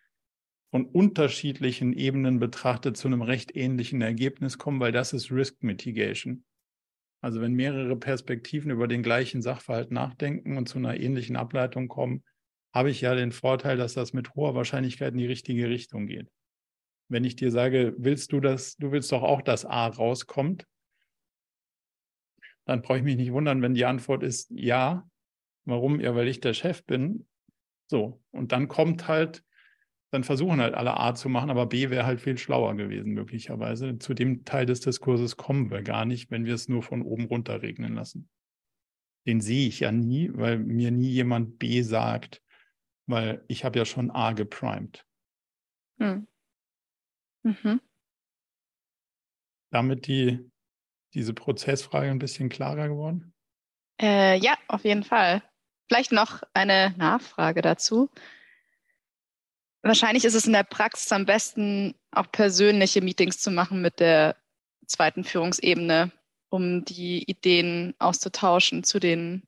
von unterschiedlichen Ebenen betrachtet zu einem recht ähnlichen Ergebnis kommen, weil das ist Risk Mitigation. Also wenn mehrere Perspektiven über den gleichen Sachverhalt nachdenken und zu einer ähnlichen Ableitung kommen, habe ich ja den Vorteil, dass das mit hoher Wahrscheinlichkeit in die richtige Richtung geht. Wenn ich dir sage, willst du das, du willst doch auch, dass A rauskommt, dann brauche ich mich nicht wundern, wenn die Antwort ist ja. Warum? Ja, weil ich der Chef bin. So. Und dann kommt halt, dann versuchen halt alle A zu machen, aber B wäre halt viel schlauer gewesen, möglicherweise. Zu dem Teil des Diskurses kommen wir gar nicht, wenn wir es nur von oben runter regnen lassen. Den sehe ich ja nie, weil mir nie jemand B sagt, weil ich habe ja schon A geprimed. Hm. Mhm. Damit die, diese Prozessfrage ein bisschen klarer geworden? Äh, ja, auf jeden Fall. Vielleicht noch eine Nachfrage dazu. Wahrscheinlich ist es in der Praxis am besten, auch persönliche Meetings zu machen mit der zweiten Führungsebene, um die Ideen auszutauschen zu den,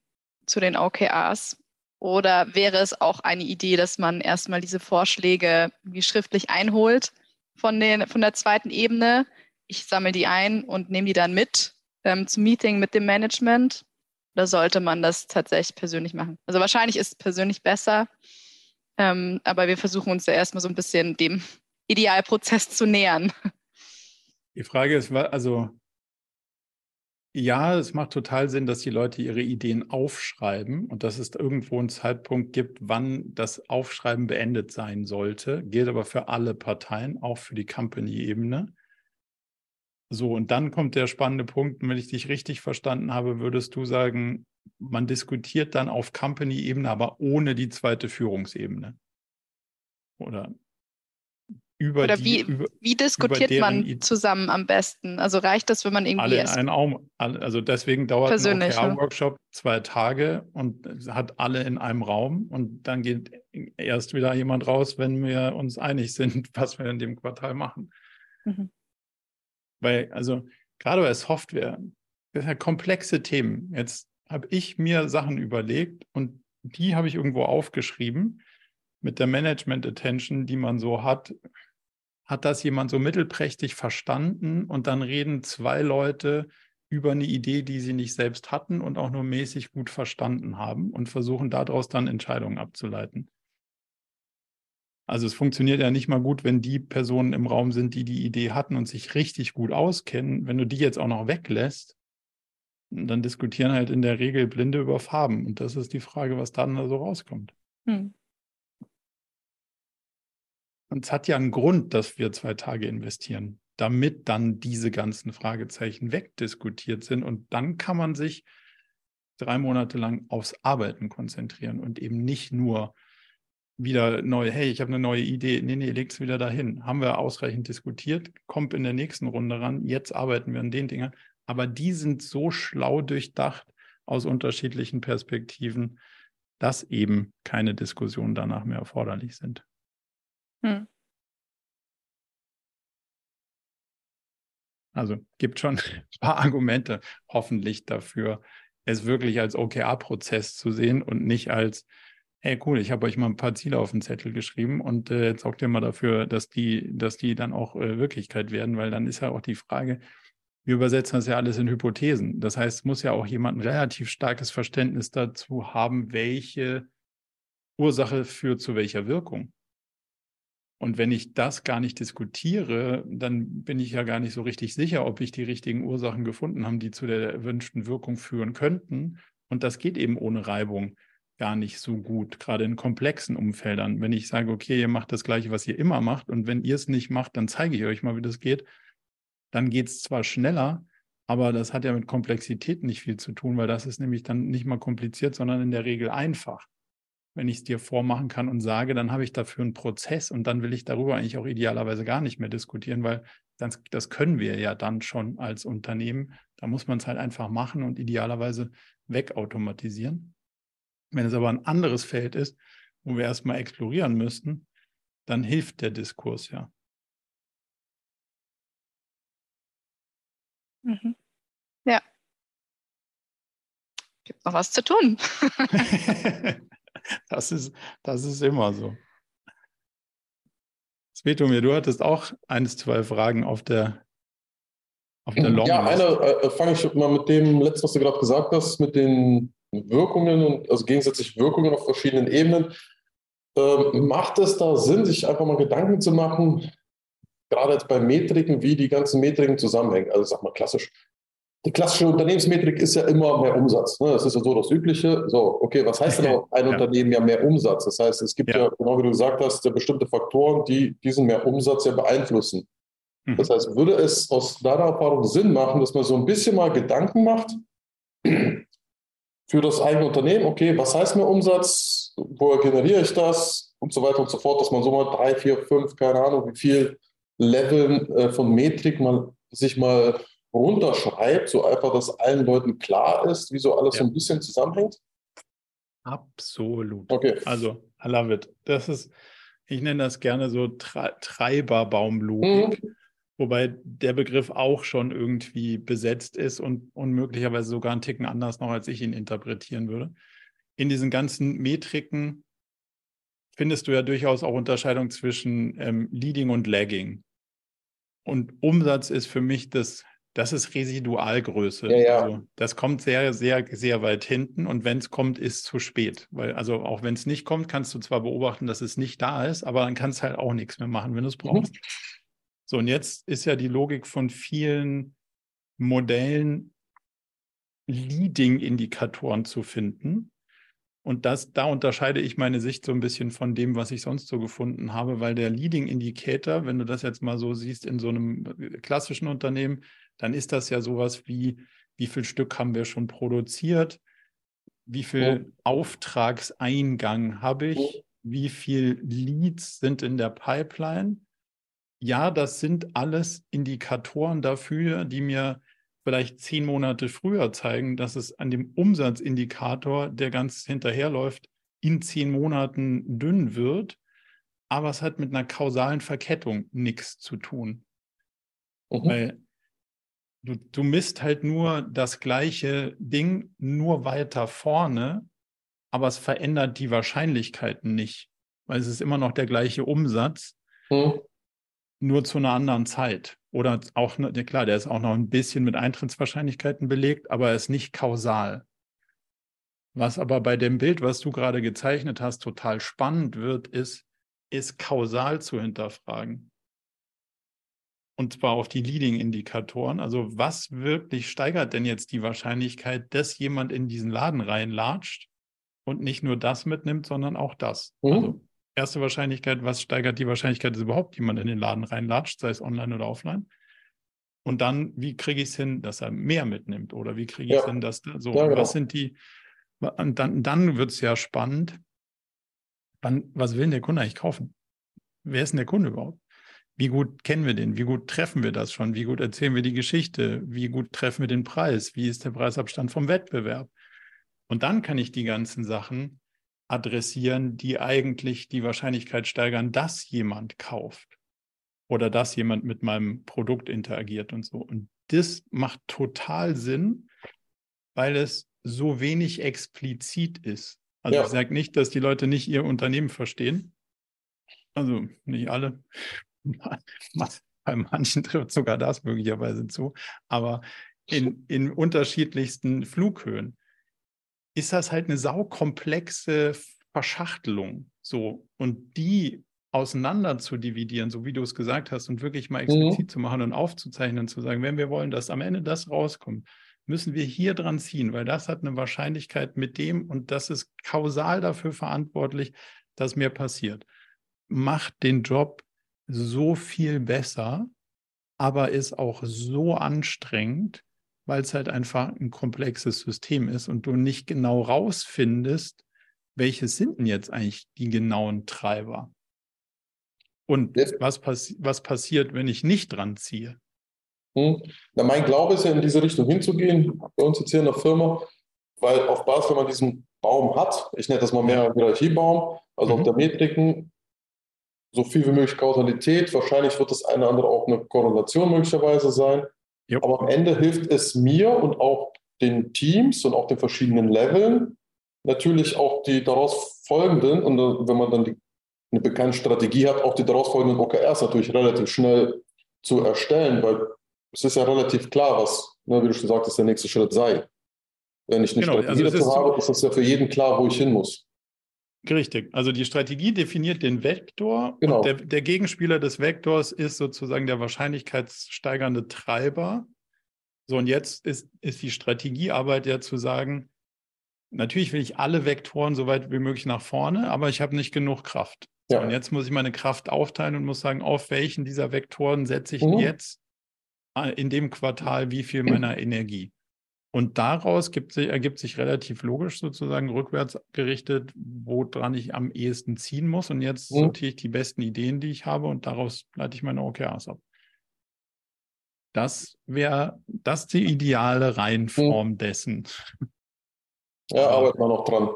zu den OKRs. Oder wäre es auch eine Idee, dass man erstmal diese Vorschläge wie schriftlich einholt von, den, von der zweiten Ebene? Ich sammle die ein und nehme die dann mit ähm, zum Meeting mit dem Management. Oder sollte man das tatsächlich persönlich machen? Also wahrscheinlich ist es persönlich besser, ähm, aber wir versuchen uns ja erstmal so ein bisschen dem Idealprozess zu nähern. Die Frage ist, also ja, es macht total Sinn, dass die Leute ihre Ideen aufschreiben und dass es irgendwo einen Zeitpunkt gibt, wann das Aufschreiben beendet sein sollte. Gilt aber für alle Parteien, auch für die Company-Ebene. So, und dann kommt der spannende Punkt, wenn ich dich richtig verstanden habe, würdest du sagen, man diskutiert dann auf Company-Ebene, aber ohne die zweite Führungsebene. Oder über Oder die, wie, über, wie diskutiert man zusammen am besten? Also reicht das, wenn man irgendwie alle in einen Raum, also deswegen dauert ein OKR-Workshop zwei Tage und hat alle in einem Raum und dann geht erst wieder jemand raus, wenn wir uns einig sind, was wir in dem Quartal machen. Mhm. Weil, also gerade bei Software, das sind ja komplexe Themen. Jetzt habe ich mir Sachen überlegt und die habe ich irgendwo aufgeschrieben mit der Management Attention, die man so hat, hat das jemand so mittelprächtig verstanden und dann reden zwei Leute über eine Idee, die sie nicht selbst hatten und auch nur mäßig gut verstanden haben und versuchen daraus dann Entscheidungen abzuleiten. Also es funktioniert ja nicht mal gut, wenn die Personen im Raum sind, die die Idee hatten und sich richtig gut auskennen. Wenn du die jetzt auch noch weglässt, dann diskutieren halt in der Regel Blinde über Farben. Und das ist die Frage, was dann da so rauskommt. Hm. Und es hat ja einen Grund, dass wir zwei Tage investieren, damit dann diese ganzen Fragezeichen wegdiskutiert sind. Und dann kann man sich drei Monate lang aufs Arbeiten konzentrieren und eben nicht nur wieder neu, hey, ich habe eine neue Idee. Nee, nee, leg's wieder dahin. Haben wir ausreichend diskutiert, kommt in der nächsten Runde ran. Jetzt arbeiten wir an den Dingern. Aber die sind so schlau durchdacht aus unterschiedlichen Perspektiven, dass eben keine Diskussionen danach mehr erforderlich sind. Hm. Also gibt schon ein paar Argumente hoffentlich dafür, es wirklich als OKR-Prozess zu sehen und nicht als, hey cool, ich habe euch mal ein paar Ziele auf den Zettel geschrieben und äh, jetzt sorgt ihr mal dafür, dass die, dass die dann auch äh, Wirklichkeit werden, weil dann ist ja auch die Frage, wir übersetzen das ja alles in Hypothesen. Das heißt, es muss ja auch jemand ein relativ starkes Verständnis dazu haben, welche Ursache führt zu welcher Wirkung. Und wenn ich das gar nicht diskutiere, dann bin ich ja gar nicht so richtig sicher, ob ich die richtigen Ursachen gefunden habe, die zu der erwünschten Wirkung führen könnten. Und das geht eben ohne Reibung gar nicht so gut, gerade in komplexen Umfeldern. Wenn ich sage, okay, ihr macht das Gleiche, was ihr immer macht, und wenn ihr es nicht macht, dann zeige ich euch mal, wie das geht, dann geht es zwar schneller, aber das hat ja mit Komplexität nicht viel zu tun, weil das ist nämlich dann nicht mal kompliziert, sondern in der Regel einfach wenn ich es dir vormachen kann und sage, dann habe ich dafür einen Prozess und dann will ich darüber eigentlich auch idealerweise gar nicht mehr diskutieren, weil das, das können wir ja dann schon als Unternehmen. Da muss man es halt einfach machen und idealerweise wegautomatisieren. Wenn es aber ein anderes Feld ist, wo wir erstmal explorieren müssten, dann hilft der Diskurs ja. Mhm. Ja. Gibt noch was zu tun. Das ist, das ist immer so. Svetomir, du hattest auch eins, zwei Fragen auf der auf der Long Ja, einer, äh, fange ich mal mit dem letzten, was du gerade gesagt hast, mit den Wirkungen und also gegensätzliche Wirkungen auf verschiedenen Ebenen. Ähm, macht es da Sinn, sich einfach mal Gedanken zu machen, gerade jetzt bei Metriken, wie die ganzen Metriken zusammenhängen? Also sag mal klassisch. Die klassische Unternehmensmetrik ist ja immer mehr Umsatz. Ne? Das ist ja so das Übliche. So, okay, was heißt denn auch ein ja. Unternehmen ja mehr Umsatz? Das heißt, es gibt ja. ja, genau wie du gesagt hast, ja bestimmte Faktoren, die diesen mehr Umsatz ja beeinflussen. Mhm. Das heißt, würde es aus deiner Erfahrung Sinn machen, dass man so ein bisschen mal Gedanken macht für das eigene Unternehmen? Okay, was heißt mehr Umsatz? Woher generiere ich das? Und so weiter und so fort, dass man so mal drei, vier, fünf, keine Ahnung, wie viel Leveln äh, von Metrik mal sich mal runterschreibt, so einfach, dass allen Leuten klar ist, wie so alles ja. so ein bisschen zusammenhängt? Absolut. Okay. Also, I love it. Das ist, ich nenne das gerne so Tre Treiberbaumlogik. Mhm. Wobei der Begriff auch schon irgendwie besetzt ist und, und möglicherweise sogar einen Ticken anders noch, als ich ihn interpretieren würde. In diesen ganzen Metriken findest du ja durchaus auch Unterscheidung zwischen ähm, Leading und Lagging. Und Umsatz ist für mich das, das ist Residualgröße. Ja, ja. Also das kommt sehr, sehr, sehr weit hinten und wenn es kommt, ist es zu spät. Weil, also auch wenn es nicht kommt, kannst du zwar beobachten, dass es nicht da ist, aber dann kannst du halt auch nichts mehr machen, wenn du es brauchst. Mhm. So, und jetzt ist ja die Logik von vielen Modellen, Leading-Indikatoren zu finden. Und das, da unterscheide ich meine Sicht so ein bisschen von dem, was ich sonst so gefunden habe, weil der Leading Indicator, wenn du das jetzt mal so siehst in so einem klassischen Unternehmen, dann ist das ja sowas wie, wie viel Stück haben wir schon produziert, wie viel oh. Auftragseingang habe ich, wie viel Leads sind in der Pipeline? Ja, das sind alles Indikatoren dafür, die mir vielleicht zehn Monate früher zeigen, dass es an dem Umsatzindikator, der ganz hinterherläuft, in zehn Monaten dünn wird. Aber es hat mit einer kausalen Verkettung nichts zu tun. Mhm. Weil du, du misst halt nur das gleiche Ding, nur weiter vorne, aber es verändert die Wahrscheinlichkeiten nicht, weil es ist immer noch der gleiche Umsatz. Mhm nur zu einer anderen Zeit. Oder auch, ja klar, der ist auch noch ein bisschen mit Eintrittswahrscheinlichkeiten belegt, aber er ist nicht kausal. Was aber bei dem Bild, was du gerade gezeichnet hast, total spannend wird, ist, ist kausal zu hinterfragen. Und zwar auf die Leading-Indikatoren. Also was wirklich steigert denn jetzt die Wahrscheinlichkeit, dass jemand in diesen Laden reinlatscht und nicht nur das mitnimmt, sondern auch das? Mhm. Also erste Wahrscheinlichkeit, was steigert die Wahrscheinlichkeit, dass überhaupt jemand in den Laden reinlatscht, sei es online oder offline? Und dann, wie kriege ich es hin, dass er mehr mitnimmt? Oder wie kriege ich es ja. hin, dass da so, ja, genau. was sind die, und dann, dann wird es ja spannend. Wann, was will denn der Kunde eigentlich kaufen? Wer ist denn der Kunde überhaupt? Wie gut kennen wir den? Wie gut treffen wir das schon? Wie gut erzählen wir die Geschichte? Wie gut treffen wir den Preis? Wie ist der Preisabstand vom Wettbewerb? Und dann kann ich die ganzen Sachen adressieren, die eigentlich die Wahrscheinlichkeit steigern, dass jemand kauft oder dass jemand mit meinem Produkt interagiert und so. Und das macht total Sinn, weil es so wenig explizit ist. Also ja. ich sage nicht, dass die Leute nicht ihr Unternehmen verstehen. Also nicht alle. Bei manchen trifft sogar das möglicherweise zu. Aber in, in unterschiedlichsten Flughöhen ist das halt eine saukomplexe Verschachtelung. So. Und die auseinander zu dividieren, so wie du es gesagt hast, und wirklich mal explizit mhm. zu machen und aufzuzeichnen, zu sagen, wenn wir wollen, dass am Ende das rauskommt, müssen wir hier dran ziehen, weil das hat eine Wahrscheinlichkeit mit dem und das ist kausal dafür verantwortlich, dass mir passiert. Macht den Job so viel besser, aber ist auch so anstrengend, weil es halt einfach ein komplexes System ist und du nicht genau rausfindest, welche sind denn jetzt eigentlich die genauen Treiber? Und ja. was, passi was passiert, wenn ich nicht dran ziehe? Hm. Na, mein Glaube ist ja in diese Richtung hinzugehen, bei uns jetzt hier in der Firma, weil auf Basis, wenn man diesen Baum hat, ich nenne das mal mehr Hierarchiebaum, also mhm. auf der Metriken, so viel wie möglich Kausalität, wahrscheinlich wird das eine oder andere auch eine Korrelation möglicherweise sein. Jo. Aber am Ende hilft es mir und auch den Teams und auch den verschiedenen Leveln, natürlich auch die daraus folgenden, und wenn man dann die, eine bekannte Strategie hat, auch die daraus folgenden OKRs natürlich relativ schnell zu erstellen, weil es ist ja relativ klar, was, ne, wie du schon sagtest, der nächste Schritt sei. Wenn ich eine genau, Strategie also dazu habe, ist es ja für jeden klar, wo ich hin muss. Richtig. Also die Strategie definiert den Vektor genau. und der, der, Gegenspieler des Vektors ist sozusagen der wahrscheinlichkeitssteigernde Treiber. So, und jetzt ist, ist die Strategiearbeit ja zu sagen, natürlich will ich alle Vektoren so weit wie möglich nach vorne, aber ich habe nicht genug Kraft. Ja. Und jetzt muss ich meine Kraft aufteilen und muss sagen, auf welchen dieser Vektoren setze ich mhm. jetzt äh, in dem Quartal wie viel meiner Energie. Und daraus gibt, ergibt sich relativ logisch sozusagen rückwärts gerichtet, woran ich am ehesten ziehen muss. Und jetzt mhm. sortiere ich die besten Ideen, die ich habe, und daraus leite ich meine OKRs ab. Das wäre das die ideale Reihenform mhm. dessen. Ja, arbeiten wir noch dran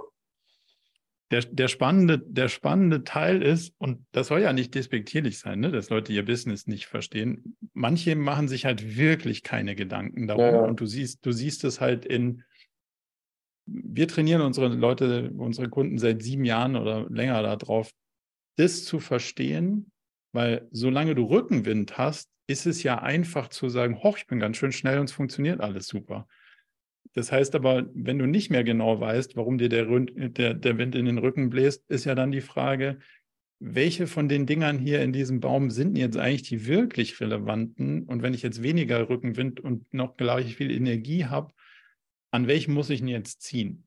der, der, spannende, der spannende Teil ist, und das soll ja nicht despektierlich sein, ne, dass Leute ihr Business nicht verstehen. Manche machen sich halt wirklich keine Gedanken darum. Ja. Und du siehst, du siehst es halt in, wir trainieren unsere Leute, unsere Kunden seit sieben Jahren oder länger darauf, das zu verstehen, weil solange du Rückenwind hast, ist es ja einfach zu sagen, hoch, ich bin ganz schön schnell und es funktioniert alles super. Das heißt aber, wenn du nicht mehr genau weißt, warum dir der, der, der Wind in den Rücken bläst, ist ja dann die Frage, welche von den Dingern hier in diesem Baum sind jetzt eigentlich die wirklich relevanten? Und wenn ich jetzt weniger Rückenwind und noch gleich viel Energie habe, an welchem muss ich denn jetzt ziehen?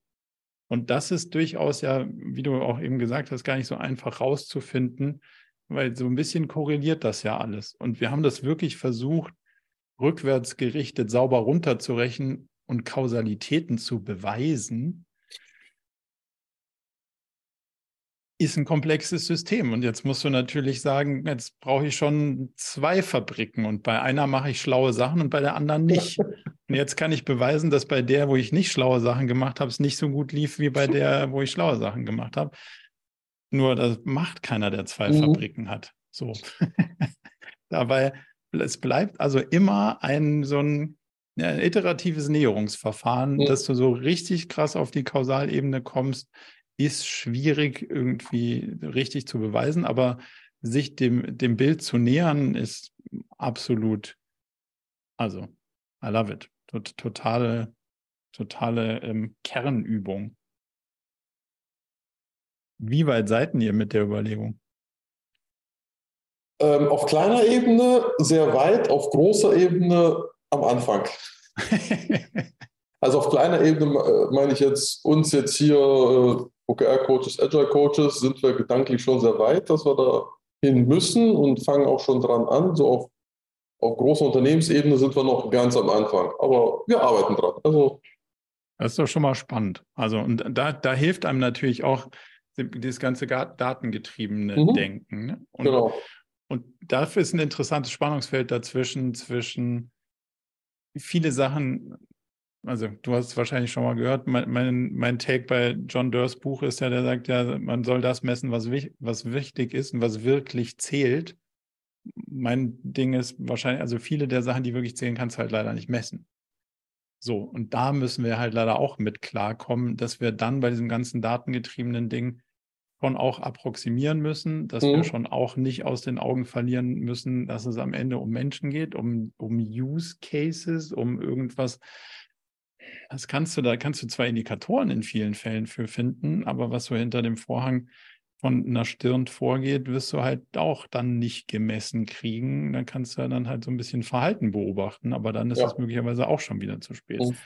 Und das ist durchaus ja, wie du auch eben gesagt hast, gar nicht so einfach rauszufinden, weil so ein bisschen korreliert das ja alles. Und wir haben das wirklich versucht, rückwärts gerichtet sauber runterzurechnen und Kausalitäten zu beweisen, ist ein komplexes System. Und jetzt musst du natürlich sagen, jetzt brauche ich schon zwei Fabriken und bei einer mache ich schlaue Sachen und bei der anderen nicht. Und jetzt kann ich beweisen, dass bei der, wo ich nicht schlaue Sachen gemacht habe, es nicht so gut lief wie bei der, wo ich schlaue Sachen gemacht habe. Nur das macht keiner, der zwei mhm. Fabriken hat. So. Dabei, es bleibt also immer ein so ein ja, ein iteratives Näherungsverfahren, mhm. dass du so richtig krass auf die Kausalebene kommst, ist schwierig irgendwie richtig zu beweisen, aber sich dem, dem Bild zu nähern, ist absolut, also, I love it. Totale, totale ähm, Kernübung. Wie weit seid ihr mit der Überlegung? Ähm, auf kleiner Ebene sehr weit, auf großer Ebene am Anfang. also auf kleiner Ebene äh, meine ich jetzt uns jetzt hier äh, OKR-Coaches, Agile-Coaches, sind wir gedanklich schon sehr weit, dass wir da hin müssen und fangen auch schon dran an. So auf, auf großer Unternehmensebene sind wir noch ganz am Anfang, aber wir arbeiten dran. Also das ist doch schon mal spannend. Also und da, da hilft einem natürlich auch dieses ganze datengetriebene mhm. Denken. Ne? Und, genau. Und dafür ist ein interessantes Spannungsfeld dazwischen, zwischen viele Sachen, also du hast es wahrscheinlich schon mal gehört, mein, mein, mein Take bei John Durrs Buch ist ja, der sagt ja, man soll das messen, was, was wichtig ist und was wirklich zählt. Mein Ding ist wahrscheinlich, also viele der Sachen, die wirklich zählen, kannst du halt leider nicht messen. So, und da müssen wir halt leider auch mit klarkommen, dass wir dann bei diesem ganzen datengetriebenen Ding schon auch approximieren müssen, dass mhm. wir schon auch nicht aus den Augen verlieren müssen, dass es am Ende um Menschen geht, um, um Use Cases, um irgendwas. Das kannst du, da kannst du zwar Indikatoren in vielen Fällen für finden, aber was so hinter dem Vorhang von einer Stirn vorgeht, wirst du halt auch dann nicht gemessen kriegen. Dann kannst du dann halt so ein bisschen Verhalten beobachten, aber dann ist es möglicherweise auch schon wieder zu spät. Mhm.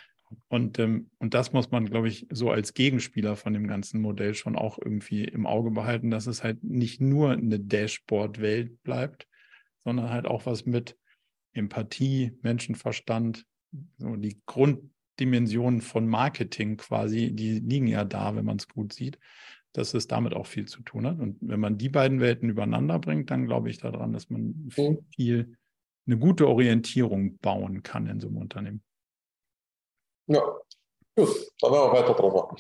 Und, ähm, und das muss man, glaube ich, so als Gegenspieler von dem ganzen Modell schon auch irgendwie im Auge behalten, dass es halt nicht nur eine Dashboard-Welt bleibt, sondern halt auch was mit Empathie, Menschenverstand, so die Grunddimensionen von Marketing quasi, die liegen ja da, wenn man es gut sieht, dass es damit auch viel zu tun hat. Und wenn man die beiden Welten übereinander bringt, dann glaube ich daran, dass man mhm. viel, eine gute Orientierung bauen kann in so einem Unternehmen. Ja, gut, dann werden wir weiter drauf machen.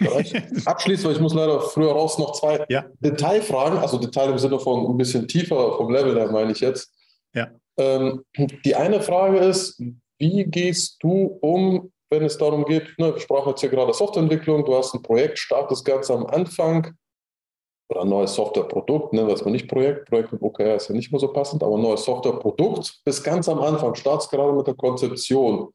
Abschließend, weil ich muss leider früher raus, noch zwei ja. Detailfragen, also Detail im Sinne von ein bisschen tiefer vom Level her, meine ich jetzt. Ja. Ähm, die eine Frage ist, wie gehst du um, wenn es darum geht, ne, wir sprachen jetzt hier gerade Softwareentwicklung, du hast ein Projekt, startest ganz am Anfang, oder ein neues Softwareprodukt, wir es mal nicht Projekt, Projekt mit OKR ist ja nicht mehr so passend, aber ein neues Softwareprodukt, bis ganz am Anfang, startest gerade mit der Konzeption.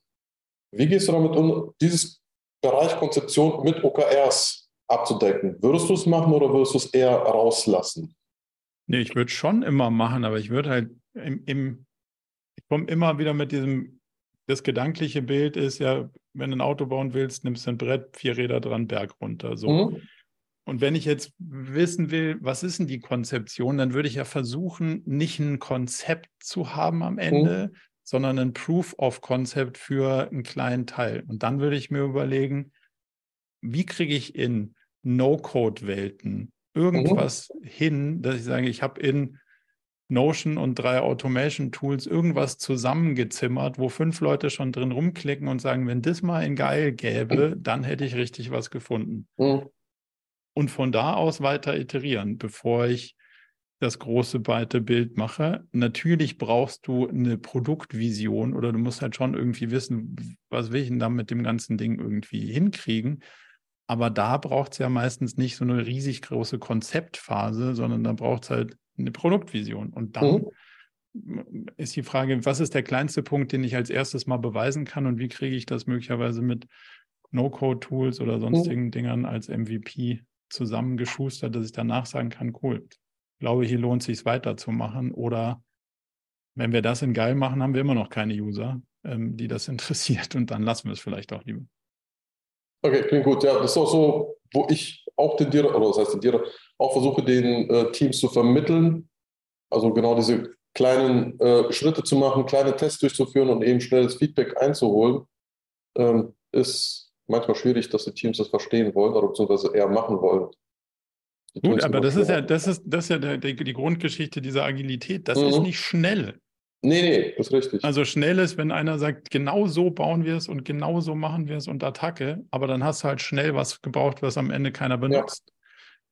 Wie gehst du damit um, dieses Bereich Konzeption mit OKRs abzudecken? Würdest du es machen oder würdest du es eher rauslassen? Nee, ich würde schon immer machen, aber ich würde halt im, im ich komme immer wieder mit diesem, das gedankliche Bild ist ja, wenn du ein Auto bauen willst, nimmst du ein Brett, vier Räder dran, Berg runter. So. Mhm. Und wenn ich jetzt wissen will, was ist denn die Konzeption, dann würde ich ja versuchen, nicht ein Konzept zu haben am Ende, mhm. Sondern ein Proof of Concept für einen kleinen Teil. Und dann würde ich mir überlegen, wie kriege ich in No-Code-Welten irgendwas mhm. hin, dass ich sage, ich habe in Notion und drei Automation-Tools irgendwas zusammengezimmert, wo fünf Leute schon drin rumklicken und sagen, wenn das mal in geil gäbe, dann hätte ich richtig was gefunden. Mhm und von da aus weiter iterieren, bevor ich das große weite Bild mache. Natürlich brauchst du eine Produktvision oder du musst halt schon irgendwie wissen, was will ich denn da mit dem ganzen Ding irgendwie hinkriegen. Aber da braucht es ja meistens nicht so eine riesig große Konzeptphase, sondern da braucht es halt eine Produktvision. Und dann mhm. ist die Frage, was ist der kleinste Punkt, den ich als erstes mal beweisen kann und wie kriege ich das möglicherweise mit No-Code-Tools oder sonstigen mhm. Dingern als MVP zusammengeschustert, dass ich danach sagen kann, cool, ich glaube, hier lohnt es sich weiterzumachen. Oder wenn wir das in geil machen, haben wir immer noch keine User, ähm, die das interessiert und dann lassen wir es vielleicht auch lieber. Okay, klingt gut. Ja, das ist auch so, wo ich auch tendiere, oder das heißt tendiere, auch versuche, den äh, Teams zu vermitteln. Also genau diese kleinen äh, Schritte zu machen, kleine Tests durchzuführen und eben schnelles Feedback einzuholen, ähm, ist manchmal schwierig, dass die Teams das verstehen wollen oder beziehungsweise eher machen wollen. Gut, aber das ist ja, das ist, das ist ja der, der, die Grundgeschichte dieser Agilität. Das mhm. ist nicht schnell. Nee, nee, das ist richtig. Also schnell ist, wenn einer sagt, genau so bauen wir es und genau so machen wir es und Attacke, aber dann hast du halt schnell was gebraucht, was am Ende keiner benutzt. Ja.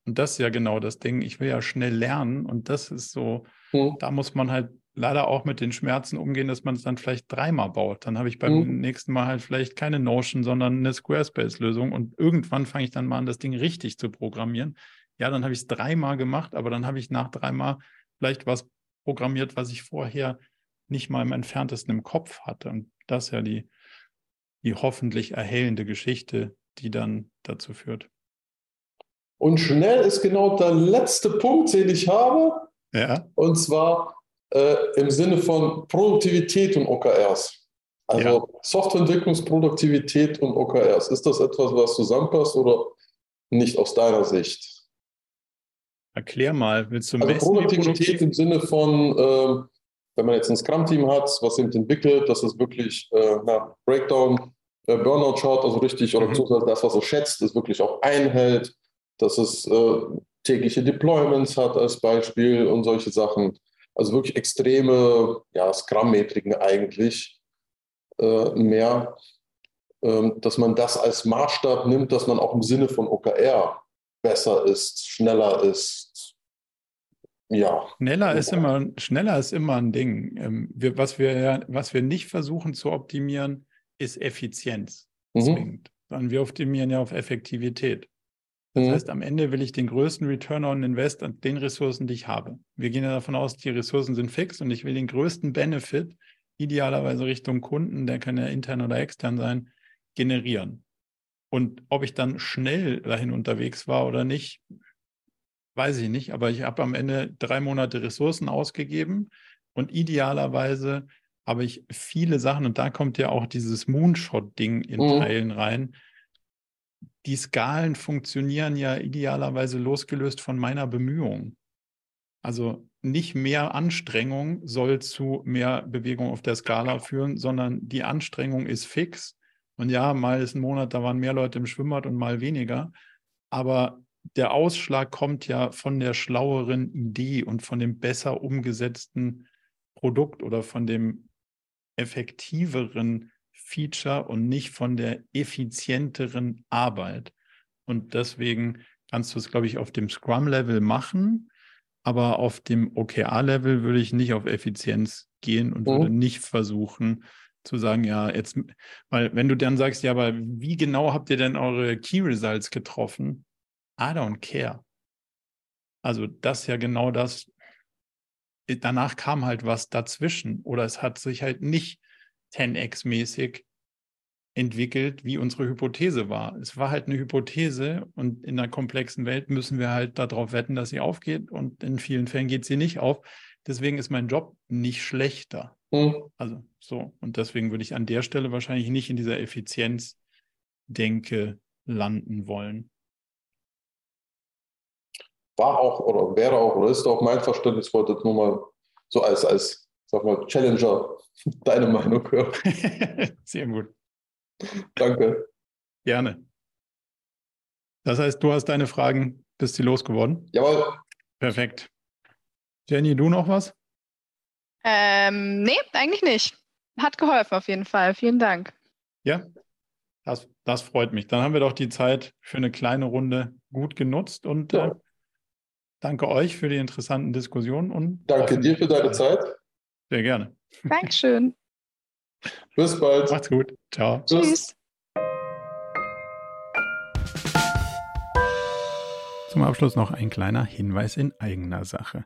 Und das ist ja genau das Ding. Ich will ja schnell lernen und das ist so, mhm. da muss man halt leider auch mit den Schmerzen umgehen, dass man es dann vielleicht dreimal baut. Dann habe ich beim mhm. nächsten Mal halt vielleicht keine Notion, sondern eine Squarespace-Lösung und irgendwann fange ich dann mal an, das Ding richtig zu programmieren. Ja, dann habe ich es dreimal gemacht, aber dann habe ich nach dreimal vielleicht was programmiert, was ich vorher nicht mal im entferntesten im Kopf hatte. Und das ist ja die, die hoffentlich erhellende Geschichte, die dann dazu führt. Und schnell ist genau der letzte Punkt, den ich habe. Ja. Und zwar äh, im Sinne von Produktivität und OKRs. Also ja. Softwareentwicklungsproduktivität und OKRs. Ist das etwas, was zusammenpasst oder nicht aus deiner Sicht? Erklär mal, willst du also Produktivität im Sinne von, äh, wenn man jetzt ein Scrum-Team hat, was eben entwickelt, dass es wirklich äh, na, Breakdown, äh, Burnout-Chart, also richtig, oder mhm. das, was es schätzt, es wirklich auch einhält, dass es äh, tägliche Deployments hat als Beispiel und solche Sachen. Also wirklich extreme ja, Scrum-Metriken eigentlich äh, mehr, ähm, dass man das als Maßstab nimmt, dass man auch im Sinne von OKR besser ist, schneller ist. Ja. Schneller ist immer, schneller ist immer ein Ding. Ähm, wir, was, wir, was wir nicht versuchen zu optimieren, ist Effizienz mhm. zwingend, sondern wir optimieren ja auf Effektivität. Das mhm. heißt, am Ende will ich den größten Return on Invest an den Ressourcen, die ich habe. Wir gehen ja davon aus, die Ressourcen sind fix und ich will den größten Benefit, idealerweise Richtung Kunden, der kann ja intern oder extern sein, generieren. Und ob ich dann schnell dahin unterwegs war oder nicht, weiß ich nicht. Aber ich habe am Ende drei Monate Ressourcen ausgegeben und idealerweise habe ich viele Sachen, und da kommt ja auch dieses Moonshot-Ding in mhm. Teilen rein, die Skalen funktionieren ja idealerweise losgelöst von meiner Bemühung. Also nicht mehr Anstrengung soll zu mehr Bewegung auf der Skala führen, sondern die Anstrengung ist fix. Und ja, mal ist ein Monat, da waren mehr Leute im Schwimmbad und mal weniger. Aber der Ausschlag kommt ja von der schlaueren Idee und von dem besser umgesetzten Produkt oder von dem effektiveren Feature und nicht von der effizienteren Arbeit. Und deswegen kannst du es, glaube ich, auf dem Scrum-Level machen, aber auf dem OKR-Level würde ich nicht auf Effizienz gehen und mhm. würde nicht versuchen zu sagen, ja, jetzt, weil wenn du dann sagst, ja, aber wie genau habt ihr denn eure Key Results getroffen? I don't care. Also das ist ja genau das. Danach kam halt was dazwischen oder es hat sich halt nicht 10x-mäßig entwickelt, wie unsere Hypothese war. Es war halt eine Hypothese und in einer komplexen Welt müssen wir halt darauf wetten, dass sie aufgeht und in vielen Fällen geht sie nicht auf. Deswegen ist mein Job nicht schlechter. Mhm. Also so. Und deswegen würde ich an der Stelle wahrscheinlich nicht in dieser Effizienzdenke landen wollen. War auch oder wäre auch oder ist auch mein Verständnis, ich wollte nur mal so als, als sag mal, Challenger deine Meinung hören. Sehr gut. Danke. Gerne. Das heißt, du hast deine Fragen, bist sie losgeworden? Jawohl. Perfekt. Jenny, du noch was? Ähm, nee, eigentlich nicht. Hat geholfen auf jeden Fall. Vielen Dank. Ja, das, das freut mich. Dann haben wir doch die Zeit für eine kleine Runde gut genutzt und ja. äh, danke euch für die interessanten Diskussionen und danke dir für deine Zeit. Sehr gerne. Dankeschön. Bis bald. Macht's gut. Ciao. Tschüss. Zum Abschluss noch ein kleiner Hinweis in eigener Sache.